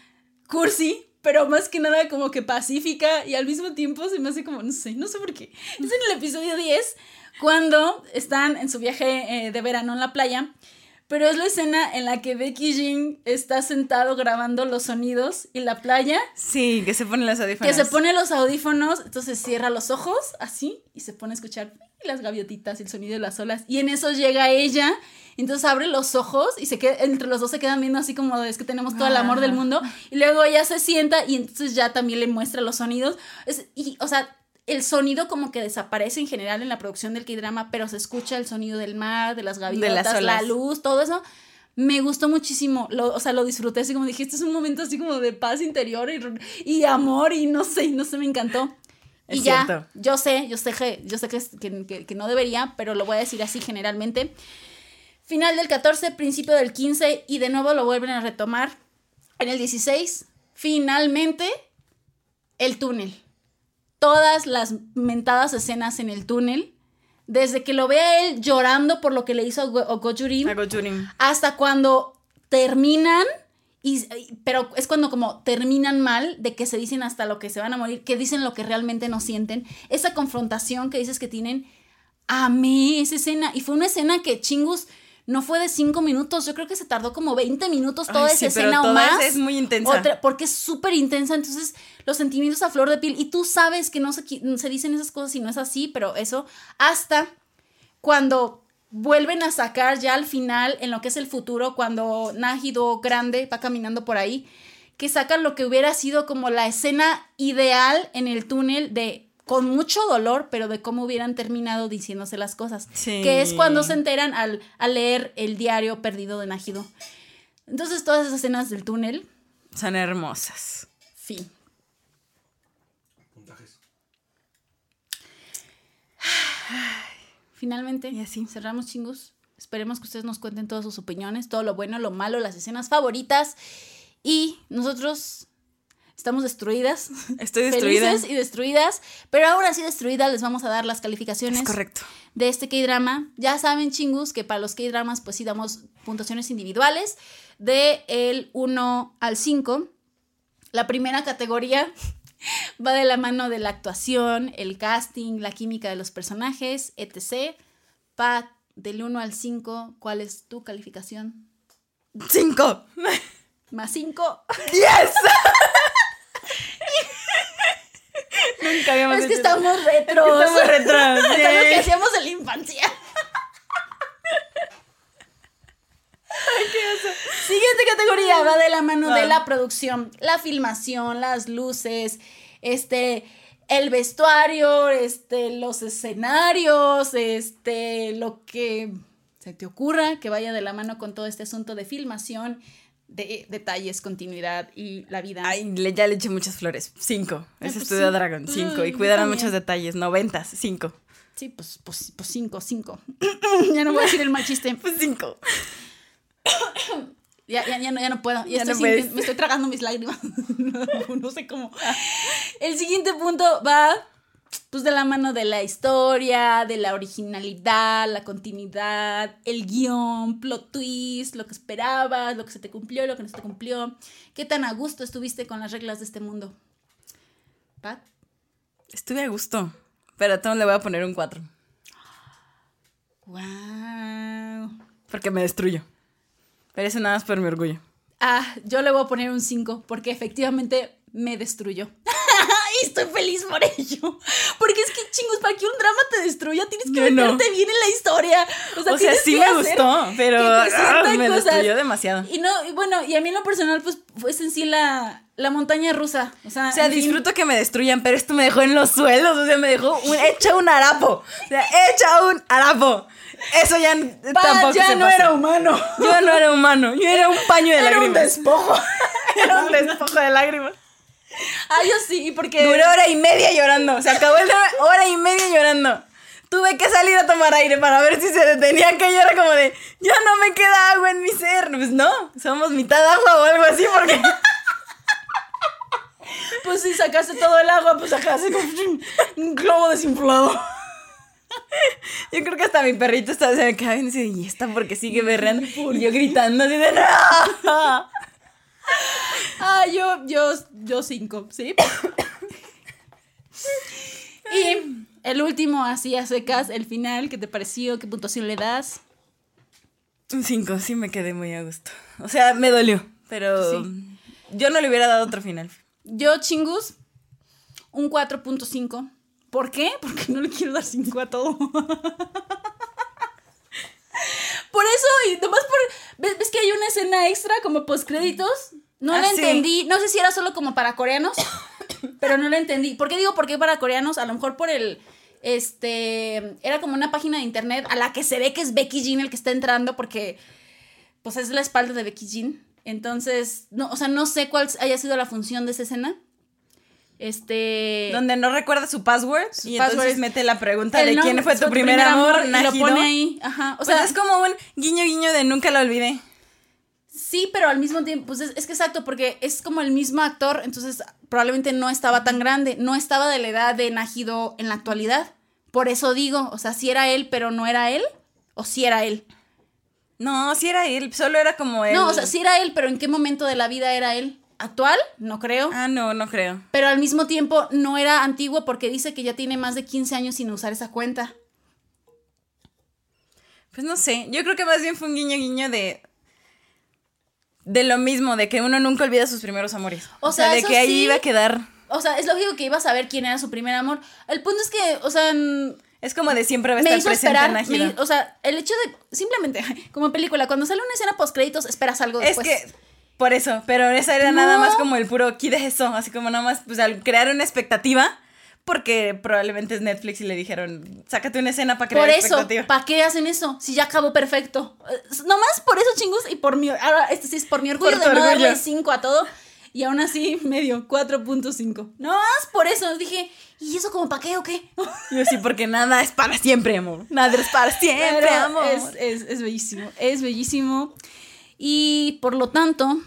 cursi, pero más que nada como que pacífica y al mismo tiempo se me hace como, no sé, no sé por qué. Es en el episodio 10, cuando están en su viaje eh, de verano en la playa, pero es la escena en la que Becky Jean está sentado grabando los sonidos y la playa. Sí, que se pone los audífonos. Que se pone los audífonos, entonces cierra los ojos así y se pone a escuchar las gaviotitas y el sonido de las olas. Y en eso llega ella, entonces abre los ojos y se queda, entre los dos se quedan viendo así como es que tenemos todo el amor del mundo. Y luego ella se sienta y entonces ya también le muestra los sonidos. y, o sea, el sonido como que desaparece en general en la producción del K-drama, pero se escucha el sonido del mar, de las gaviotas, la luz, todo eso. Me gustó muchísimo, lo, o sea, lo disfruté así como dijiste, es un momento así como de paz interior y, amor y no sé, no sé, me encantó. y ya, yo sé, yo sé, que, yo sé que, que, no debería, pero lo voy a decir así generalmente. Final del 14, principio del 15 y de nuevo lo vuelven a retomar en el 16. Finalmente, el túnel todas las mentadas escenas en el túnel. Desde que lo ve a él llorando por lo que le hizo a Gojurin. Hasta cuando terminan. Y, pero es cuando como terminan mal, de que se dicen hasta lo que se van a morir, que dicen lo que realmente no sienten. Esa confrontación que dices que tienen, amé esa escena. Y fue una escena que Chingus no fue de cinco minutos, yo creo que se tardó como 20 minutos toda esa escena o más. Es muy intensa. porque es súper intensa, entonces los sentimientos a flor de piel. Y tú sabes que no se, se dicen esas cosas y no es así, pero eso hasta cuando vuelven a sacar ya al final, en lo que es el futuro, cuando Najido grande va caminando por ahí, que sacan lo que hubiera sido como la escena ideal en el túnel de con mucho dolor, pero de cómo hubieran terminado diciéndose las cosas. Que es cuando se enteran al, leer el diario perdido de Najido. Entonces, todas esas escenas del túnel. Son hermosas. Fin. Puntajes. Finalmente, y así cerramos chingos. Esperemos que ustedes nos cuenten todas sus opiniones, todo lo bueno, lo malo, las escenas favoritas. Y nosotros Estamos destruidas. Estoy destruida. Felices y destruidas. Pero ahora sí destruidas les vamos a dar las calificaciones. correcto. De este K-drama. Ya saben, chingus, que para los K-dramas pues sí damos puntuaciones individuales. De el 1 al 5. La primera categoría va de la mano de la actuación, el casting, la química de los personajes, etc. Pat, del 1 al 5, ¿cuál es tu calificación? 5. Más 5. ¡Yes! Nunca habíamos Es que estamos retros. estamos retros. es lo que hacíamos en la infancia. Siguiente categoría va de la mano de la producción, la filmación, las luces, este, el vestuario, este, los escenarios, este, lo que se te ocurra que vaya de la mano con todo este asunto de filmación de detalles, continuidad y la vida. Ay, le, ya le eché muchas flores. Cinco. Es pues Estudio Dragon. Cinco. Y cuidaron muchos detalles. Noventas. Cinco. Sí, pues, pues, pues cinco, cinco. ya no voy a decir el mal chiste. Pues cinco. ya, ya, ya, no, ya no puedo. Ya, estoy me estoy tragando mis lágrimas. no sé cómo. El siguiente punto va pues de la mano de la historia, de la originalidad, la continuidad, el guion, plot twist, lo que esperabas, lo que se te cumplió, lo que no se te cumplió. ¿Qué tan a gusto estuviste con las reglas de este mundo? ¿Pat? Estuve a gusto, pero a le voy a poner un 4. ¡Wow! Porque me destruyo. Pero eso nada más por mi orgullo. Ah, yo le voy a poner un 5 porque efectivamente me destruyó. y estoy feliz por ello. Porque es que, chingos, para que un drama te destruya, tienes que meterte bien en la historia. O sea, sí me gustó, pero ah, me destruyó demasiado. Y no, y bueno, y a mí en lo personal, pues, fue en sí la, la montaña rusa. O sea, o sea disfruto que me destruyan, pero esto me dejó en los suelos. O sea, me dejó un, hecha un harapo. O sea, hecha un harapo. Eso ya tampoco ya no era humano. Yo no era humano. Yo era un paño de lágrimas. Era un despojo. era un despojo de lágrimas. Ah, yo sí, porque. Duró hora y media llorando. Se acabó el hora y media llorando. Tuve que salir a tomar aire para ver si se detenía que yo era como de, ya no me queda agua en mi ser. Pues no, somos mitad agua o algo así porque... pues si sacaste todo el agua, pues sacaste como un globo desinflado. Yo creo que hasta mi perrito estaba, se me quedaba y dice, ¿y esta porque sigue berreando? Y yo gritando así de, ¡No! Ah, yo, yo, yo cinco, ¿sí? y el último, así a secas, el final, ¿qué te pareció? ¿Qué puntuación le das? Un 5, sí me quedé muy a gusto. O sea, me dolió, pero yo no le hubiera dado otro final. Yo, chingus, un 4.5. ¿Por qué? Porque no le quiero dar 5 a todo. por eso, y nomás por. ¿ves, ves que hay una escena extra como postcréditos? No Ah, la sí. entendí. No sé si era solo como para coreanos, pero no la entendí. ¿Por qué digo por qué para coreanos? A lo mejor por el. Este. Era como una página de internet a la que se ve que es Becky Jean el que está entrando, porque. Pues es la espalda de Becky Jean. Entonces, no, o sea, no sé cuál haya sido la función de esa escena. Este. Donde no recuerda su password Su y password entonces es mete la pregunta de quién fue tu primer amor, y lo pone ahí. Ajá. O sea, sea, es como un guiño guiño de nunca lo olvidé. Sí, pero al mismo tiempo, pues es, es que exacto, porque es como el mismo actor, entonces probablemente no estaba tan grande, no estaba de la edad de Najido en la actualidad. Por eso digo, o sea, si era él, pero no era él, o si era él. No, sí era él, solo era como él. No, o sea, si era él, pero ¿en qué momento de la vida era él? ¿Actual? No creo. Ah, no, no creo. Pero al mismo tiempo no era antiguo porque dice que ya tiene más de 15 años sin usar esa cuenta. Pues no sé, yo creo que más bien fue un guiño guiño de de lo mismo, de que uno nunca olvida sus primeros amores. O sea, de que ahí sí. iba a quedar. O sea, es lógico que iba a saber quién era su primer amor. El punto es que, o sea, n- Es como de siempre va a estar hizo presente esperar. Nájida. me- o sea, el hecho de, simplemente, como película, cuando sale una escena post créditos, esperas algo Es después. que por eso, pero esa era nada más como el puro aquí de eso, así como nada más pues al crear una expectativa, porque probablemente es Netflix y le dijeron, "Sácate una escena para crear Por eso, expectativa." ¿para qué hacen eso? Si ya acabó perfecto. Eh, Nomás por eso, chingus, y por mi. Ahora, este sí es por mi orgullo Por de no orgullo. darle 5 a todo. Y aún así, medio 4.5. Nomás por eso. Dije, ¿y eso como para qué o qué? Yo sí, porque nada es para siempre, amor. Nada es para siempre, Pero amor. Es, es, es bellísimo, es bellísimo. Y por lo tanto,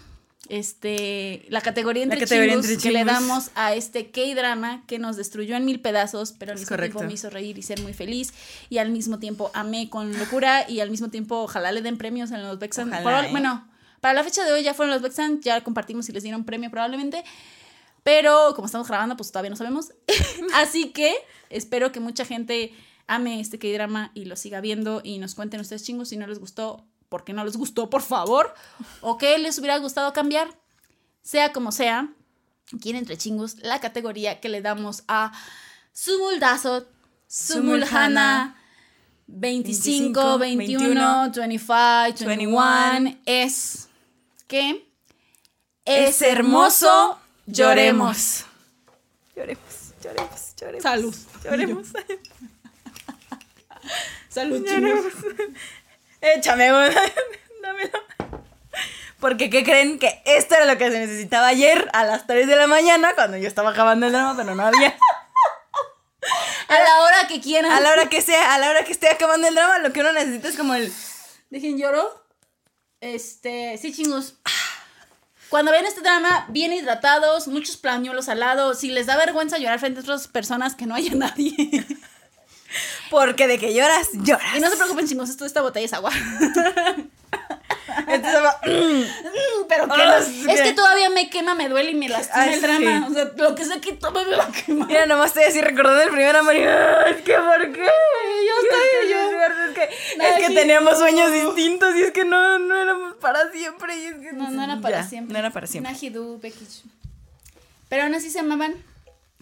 este, la categoría entre, categoría entre que le damos a este K-drama que nos destruyó en mil pedazos, pero al Es mismo tiempo me hizo reír y ser muy feliz. Y al mismo tiempo amé con locura y al mismo tiempo ojalá le den premios en los Bexan. ¿eh? Bueno, para la fecha de hoy ya fueron los Bexan, ya compartimos si les dieron premio probablemente. Pero como estamos grabando, pues todavía no sabemos. Así que espero que mucha gente ame este K-drama y lo siga viendo y nos cuenten ustedes chingos si no les gustó, por qué no les gustó, por favor, o qué les hubiera gustado cambiar. Sea como sea, aquí en Entre Chingos, la categoría que le damos a Sumul Dasot, Sumul Hana 25, 21, 25, 21 es que es hermoso, lloremos. Lloremos, lloremos, lloremos. Salud. Lloremos. Salud, lloremos. Échame una. Dámelo. Porque, ¿qué creen? Que esto era lo que se necesitaba ayer a las 3 de la mañana cuando yo estaba acabando el drama, pero no había. A la hora que quieran. A la hora que sea, a la hora que esté acabando el drama, lo que uno necesita es como el. Dejen lloro. Este, sí, chingos. Cuando ven este drama, bien hidratados, muchos pañuelos al lado. Si les da vergüenza llorar frente a otras personas, que no haya nadie. Porque de que lloras, lloras. y no se preocupen, chingos, esto esta botella es agua. Entonces, va- Pero que Ah, no- sí. es que todavía me quema, me duele y me lastima Ay, el drama. sí. O sea, lo que sé que tome me va a quemar. Mira, nomás estoy así recordando el primer amor y. "Ah, Es que, ¿por qué? Yo estoy- yo- Es que, es que teníamos sueños distintos y es que no, no éramos para siempre. Y es que, No, no era para Ya, siempre. No era para siempre. Becky. Pero aún así se amaban.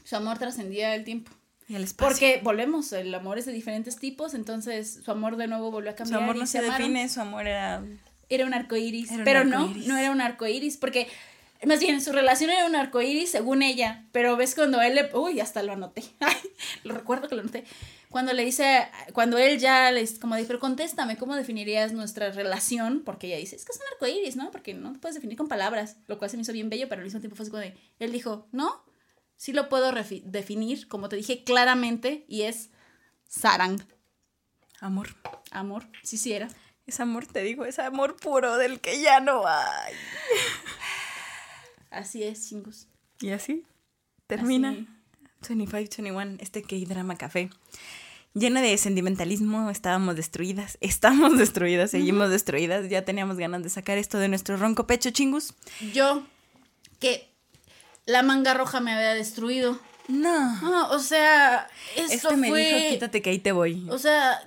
Su amor trascendía el tiempo. Y el espacio. Porque volvemos, el amor es de diferentes tipos, entonces su amor de nuevo volvió a su cambiar. amor y no se define, su amor era. Era un arco iris. Un pero arco no, iris. no era un arco iris, porque más bien su relación era un arco iris según ella. Pero ves cuando él le. Uy, hasta lo anoté. Ay, lo recuerdo que lo anoté. Cuando le dice, cuando él ya les, como dice, pero contéstame, ¿cómo definirías nuestra relación? Porque ella dice, es que es un arco iris, ¿no? Porque no te puedes definir con palabras, lo cual se me hizo bien bello, pero al mismo tiempo fue así como de, él dijo, no, sí lo puedo definir, como te dije claramente, y es sarang, Amor. amor, sí, sí era. Es amor, te digo, es amor puro del que ya no hay. Así es, chingos. Y así termina Así. 25-21, este K-Drama Café. Llena de sentimentalismo, estábamos destruidas, estamos destruidas, seguimos destruidas, ya teníamos ganas de sacar esto de nuestro ronco pecho, chingus. Yo, que la manga roja me había destruido. No. No, o sea, esto Este me fue... dijo, quítate que ahí te voy. O sea,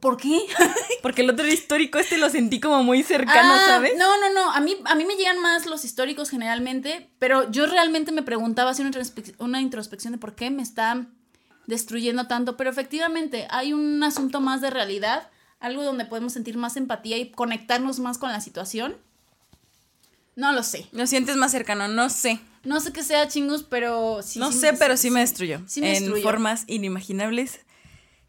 ¿Por qué? Porque el otro histórico este lo sentí como muy cercano, Ah, ¿sabes? No, no, no. A mí, a mí me llegan más los históricos generalmente, pero yo realmente me preguntaba, hacía una, introspec- una introspección de por qué me está destruyendo tanto. Pero efectivamente, hay un asunto más de realidad, algo donde podemos sentir más empatía y conectarnos más con la situación. No lo sé. Lo sientes más cercano, no sé. No sé qué sea chingus, pero sí. no sí sé, me- pero sí me destruyó. sí me en destruyó. formas inimaginables.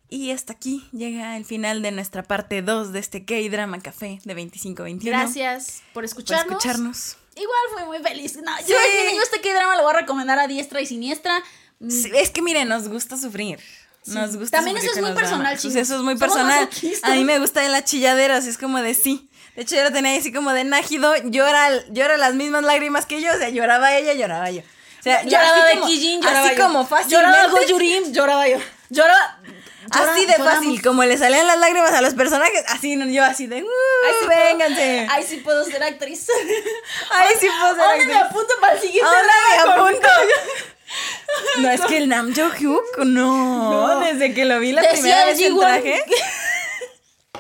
Y hasta aquí llega el final de nuestra parte 2 de este K-Drama Café de 2521. Gracias por por escucharnos. escucharnos. Igual fui muy feliz. No, Sí. yo, yo este drama lo voy a recomendar a diestra y siniestra. Sí, es que miren, nos gusta sufrir. Sí. Nos gusta También sufrir eso es con muy los personal, chicos. Pues eso es muy Somos personal. A mí me gusta de las chilladeras, es como de sí. De hecho, yo lo tenía así como de Nájido, llora, llora las mismas lágrimas que yo, o sea, lloraba ella, lloraba yo. O sea, lloraba así de Kijin, lloraba Así yo. como fácilmente. Lloraba Goyurim, lloraba yo. Lloraba. llora- Así de lloramos. fácil, como le salían las lágrimas a los personajes, así yo así de, uh, Ay, sí puedo- vénganse. Ay, sí puedo ser actriz. Ay, sí puedo ser ¿Dónde me actriz. apunto para el siguiente Ahora me apunto. No, es que el Nam Jo Hyuk, no. No. Desde que lo vi la Decía primera vez en traje.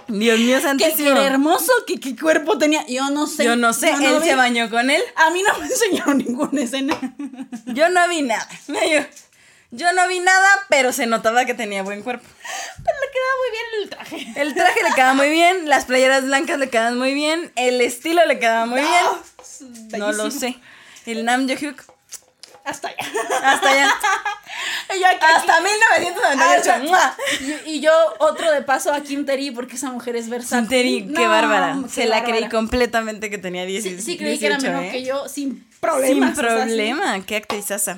Dios mío santísimo. era hermoso, que qué cuerpo tenía. Yo no sé. Yo no sé, Yo no él vi. se bañó con él. A mí no me enseñaron ninguna escena. Yo no vi nada. Yo, yo no vi nada, pero se notaba que tenía buen cuerpo. Pero le quedaba muy bien el traje. El traje le quedaba muy bien, las playeras blancas le quedaban muy bien, el estilo le quedaba muy bien. No lo sé. El Nam Hyuk, Hasta allá. hasta allá. Y yo aquí- hasta 1998. Hasta- ¡Mua! Y, y yo otro de paso a Kim Terry porque esa mujer es versátil. Santeri, qué No, bárbara. qué Se la creí bárbara. completamente que tenía 10, Sí, sí creí que era 18, menor ¿eh? que yo sin Sin problemas. o sea, problema, qué actrizaza.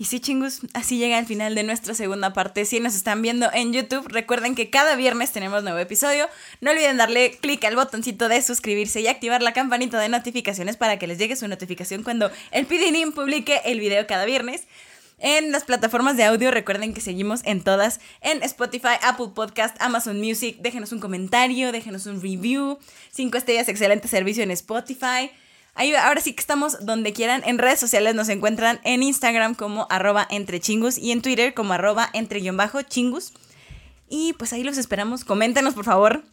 Y sí, chingus, así llega el final de nuestra segunda parte. Si nos están viendo en YouTube, recuerden que cada viernes tenemos nuevo episodio. No olviden darle clic al botoncito de suscribirse y activar la campanita de notificaciones para que les llegue su notificación cuando el PDNIM publique el video cada viernes. En las plataformas de audio, recuerden que seguimos en todas, en Spotify, Apple Podcast, Amazon Music. Déjenos un comentario, déjenos un review. Cinco estrellas, excelente servicio en Spotify. Ahí, ahora sí que estamos donde quieran. En redes sociales nos encuentran en Instagram como arroba entre chingus y en Twitter como arroba entre guion bajo chingus. Y pues ahí los esperamos. Coméntenos, por favor.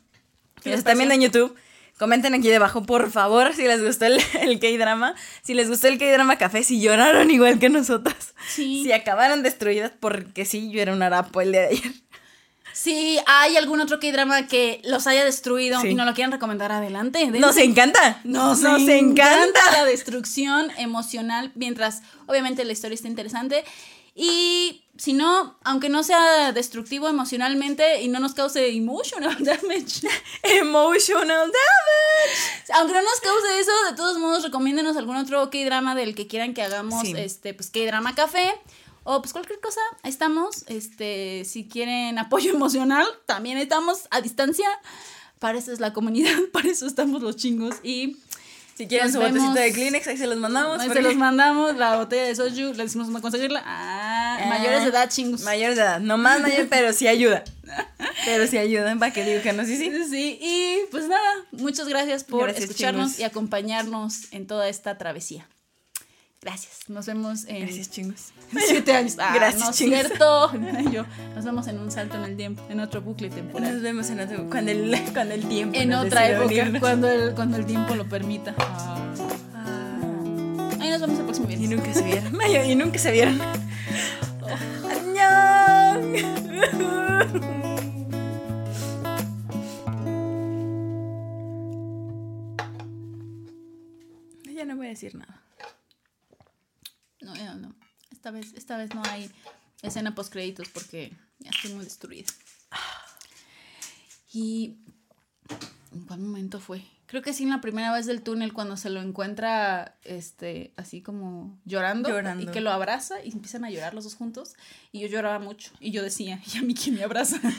Si ¿Qué nos les están viendo en? YouTube, comenten aquí debajo, por favor, si les gustó el, el K-drama. Si les gustó el K-drama café, si lloraron igual que nosotras. Sí. Si acabaron destruidas, porque sí, yo era un harapo el día de ayer. Si hay algún otro K-drama que los haya destruido Sí. y no lo quieran recomendar, adelante. dense. Nos encanta. Nos, encanta. la destrucción emocional, mientras obviamente la historia está interesante. Y si no, aunque no sea destructivo emocionalmente y no nos cause emotional damage, Emotional damage. aunque no nos cause eso, de todos modos recomiéndenos algún otro K-drama del que quieran que hagamos, Sí. este, pues K-drama café. O pues cualquier cosa, ahí estamos. Este, si quieren apoyo emocional, también estamos a distancia. Para eso es la comunidad, para eso estamos los chingos. Y Si quieren Nos su botecito vemos. de Kleenex, ahí se los mandamos. Ahí porque- se los mandamos, la botella de soju, le decimos cómo conseguirla. Ah, Ah. mayores de edad, chingos. Mayores de edad. No más mayor, pero sí ayuda. Pero sí ayuda, para que no, sí, sí. Sí, y pues nada, muchas gracias por Gracias, escucharnos chingos. y acompañarnos en toda esta travesía. Gracias. Nos vemos en Gracias, chingos. siete años. Ah, Gracias, no chingos. cierto. Yo, nos vemos en un salto en el tiempo, en otro bucle Nos temporal. vemos en otro, cuando el, cuando el tiempo. En nos otra época, cuando el, cuando el tiempo lo permita. Ah. Ahí nos vemos el próximo Y viernes. nunca se vieron. Y nunca se vieron. ¡Añón! Ya no voy a decir nada. No, ya no. Esta vez, esta vez no hay escena post créditos porque ya estoy muy destruida. Y ¿en cuál momento fue? Creo que sí en la primera vez del túnel cuando se lo encuentra este así como llorando, Llorando. y que lo abraza y empiezan a llorar los dos juntos y yo lloraba mucho y yo decía, ¿y a mí quién me abraza?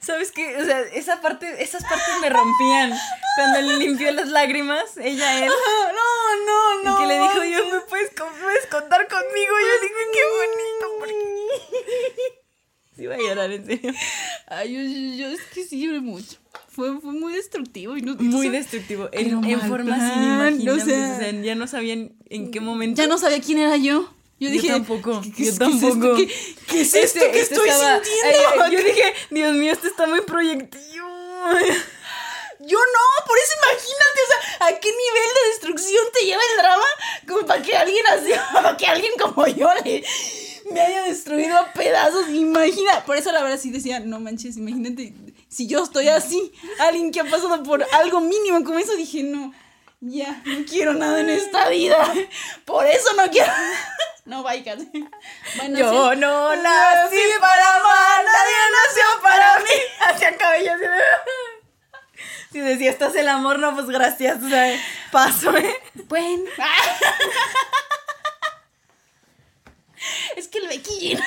¿Sabes qué? O sea, esa parte, esas partes me rompían. Cuando le limpió las lágrimas, ella, él. no, no, y que le dijo, yo me puedes, puedes contar conmigo. Yo dije, qué bonito. Porque... Sí, voy a llorar, en serio. Ay, yo, yo- yo es que sí lloré mucho. Fue, fue muy destructivo y no, Muy destructivo. En, en plan, inimaginables. o sea- O sea, ya no sabían en qué momento. Ya no sabía quién era yo. Yo dije, tampoco. ¿qué- qué yo es- qué es esto? tampoco. ¿Qué, qué es esto Este- que este estoy estaba- sintiendo? Ay, yo dije, Dios mío, este está muy proyectivo. Yo no, por eso imagínate, o sea, a qué nivel de destrucción te lleva el drama como para que alguien así, para que alguien como yo le me haya destruido a pedazos. Imagina, por eso la verdad sí decía, no manches, imagínate, si yo estoy así, alguien que ha pasado por algo mínimo como eso, dije, no, ya, no quiero nada en esta vida. Por eso no quiero. No. Bueno, Yo sí. no nací para amar, nadie nació para mí. Así acabé yo así. Si decía, estás el amor, no, pues gracias, o sea, paso, ¿eh? Bueno. es que el Jean.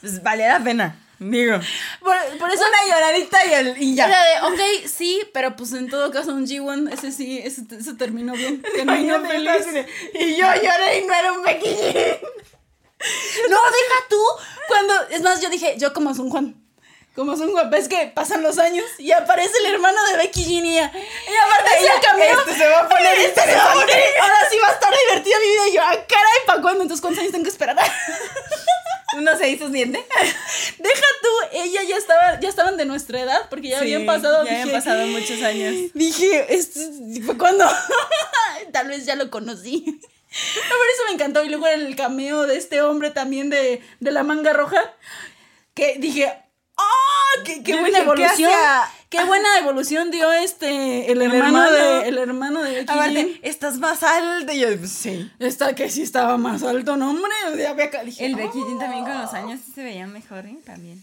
Pues vale la pena, digo. Por, por eso Una lloradita y, el, y ya. Era de, ok, sí, pero pues en todo caso un G1, ese sí, ese, ese terminó bien. Terminó Imagínate, feliz. Y yo lloré y no era un Jean. No, deja tú. Cuando, es más, yo dije, yo como Sun Juan. Como Sun Juan, ves que pasan los años y aparece el hermano de Becky Jean y aparte ese cameo. "Esto se va a poner Esto se va a interesante". poner- Ahora sí va a estar divertida mi vida. Y yo, ah, caray, ¿para cuándo? Entonces, ¿cuántos años tengo que esperar? Uno se hizo diente. Deja tú, ella ya estaba, ya estaban de nuestra edad, porque ya Sí, habían pasado. ya habían dije, pasado muchos años. Dije, esto fue cuando tal vez ya lo conocí. No, Por eso me encantó. Y luego el cameo de este hombre también de, de la manga roja. Que dije, ¡ah! ¡Qué, buena dije, ¿qué evolución! ¡Qué buena evolución dio este, el El hermano, hermano. de, el hermano de Becky estás más alto. Y yo, pues, sí. Esta que sí estaba más alto, no, hombre. Ca- dije, El. Becky Jean también con los años se veía mejor, ¿eh? También.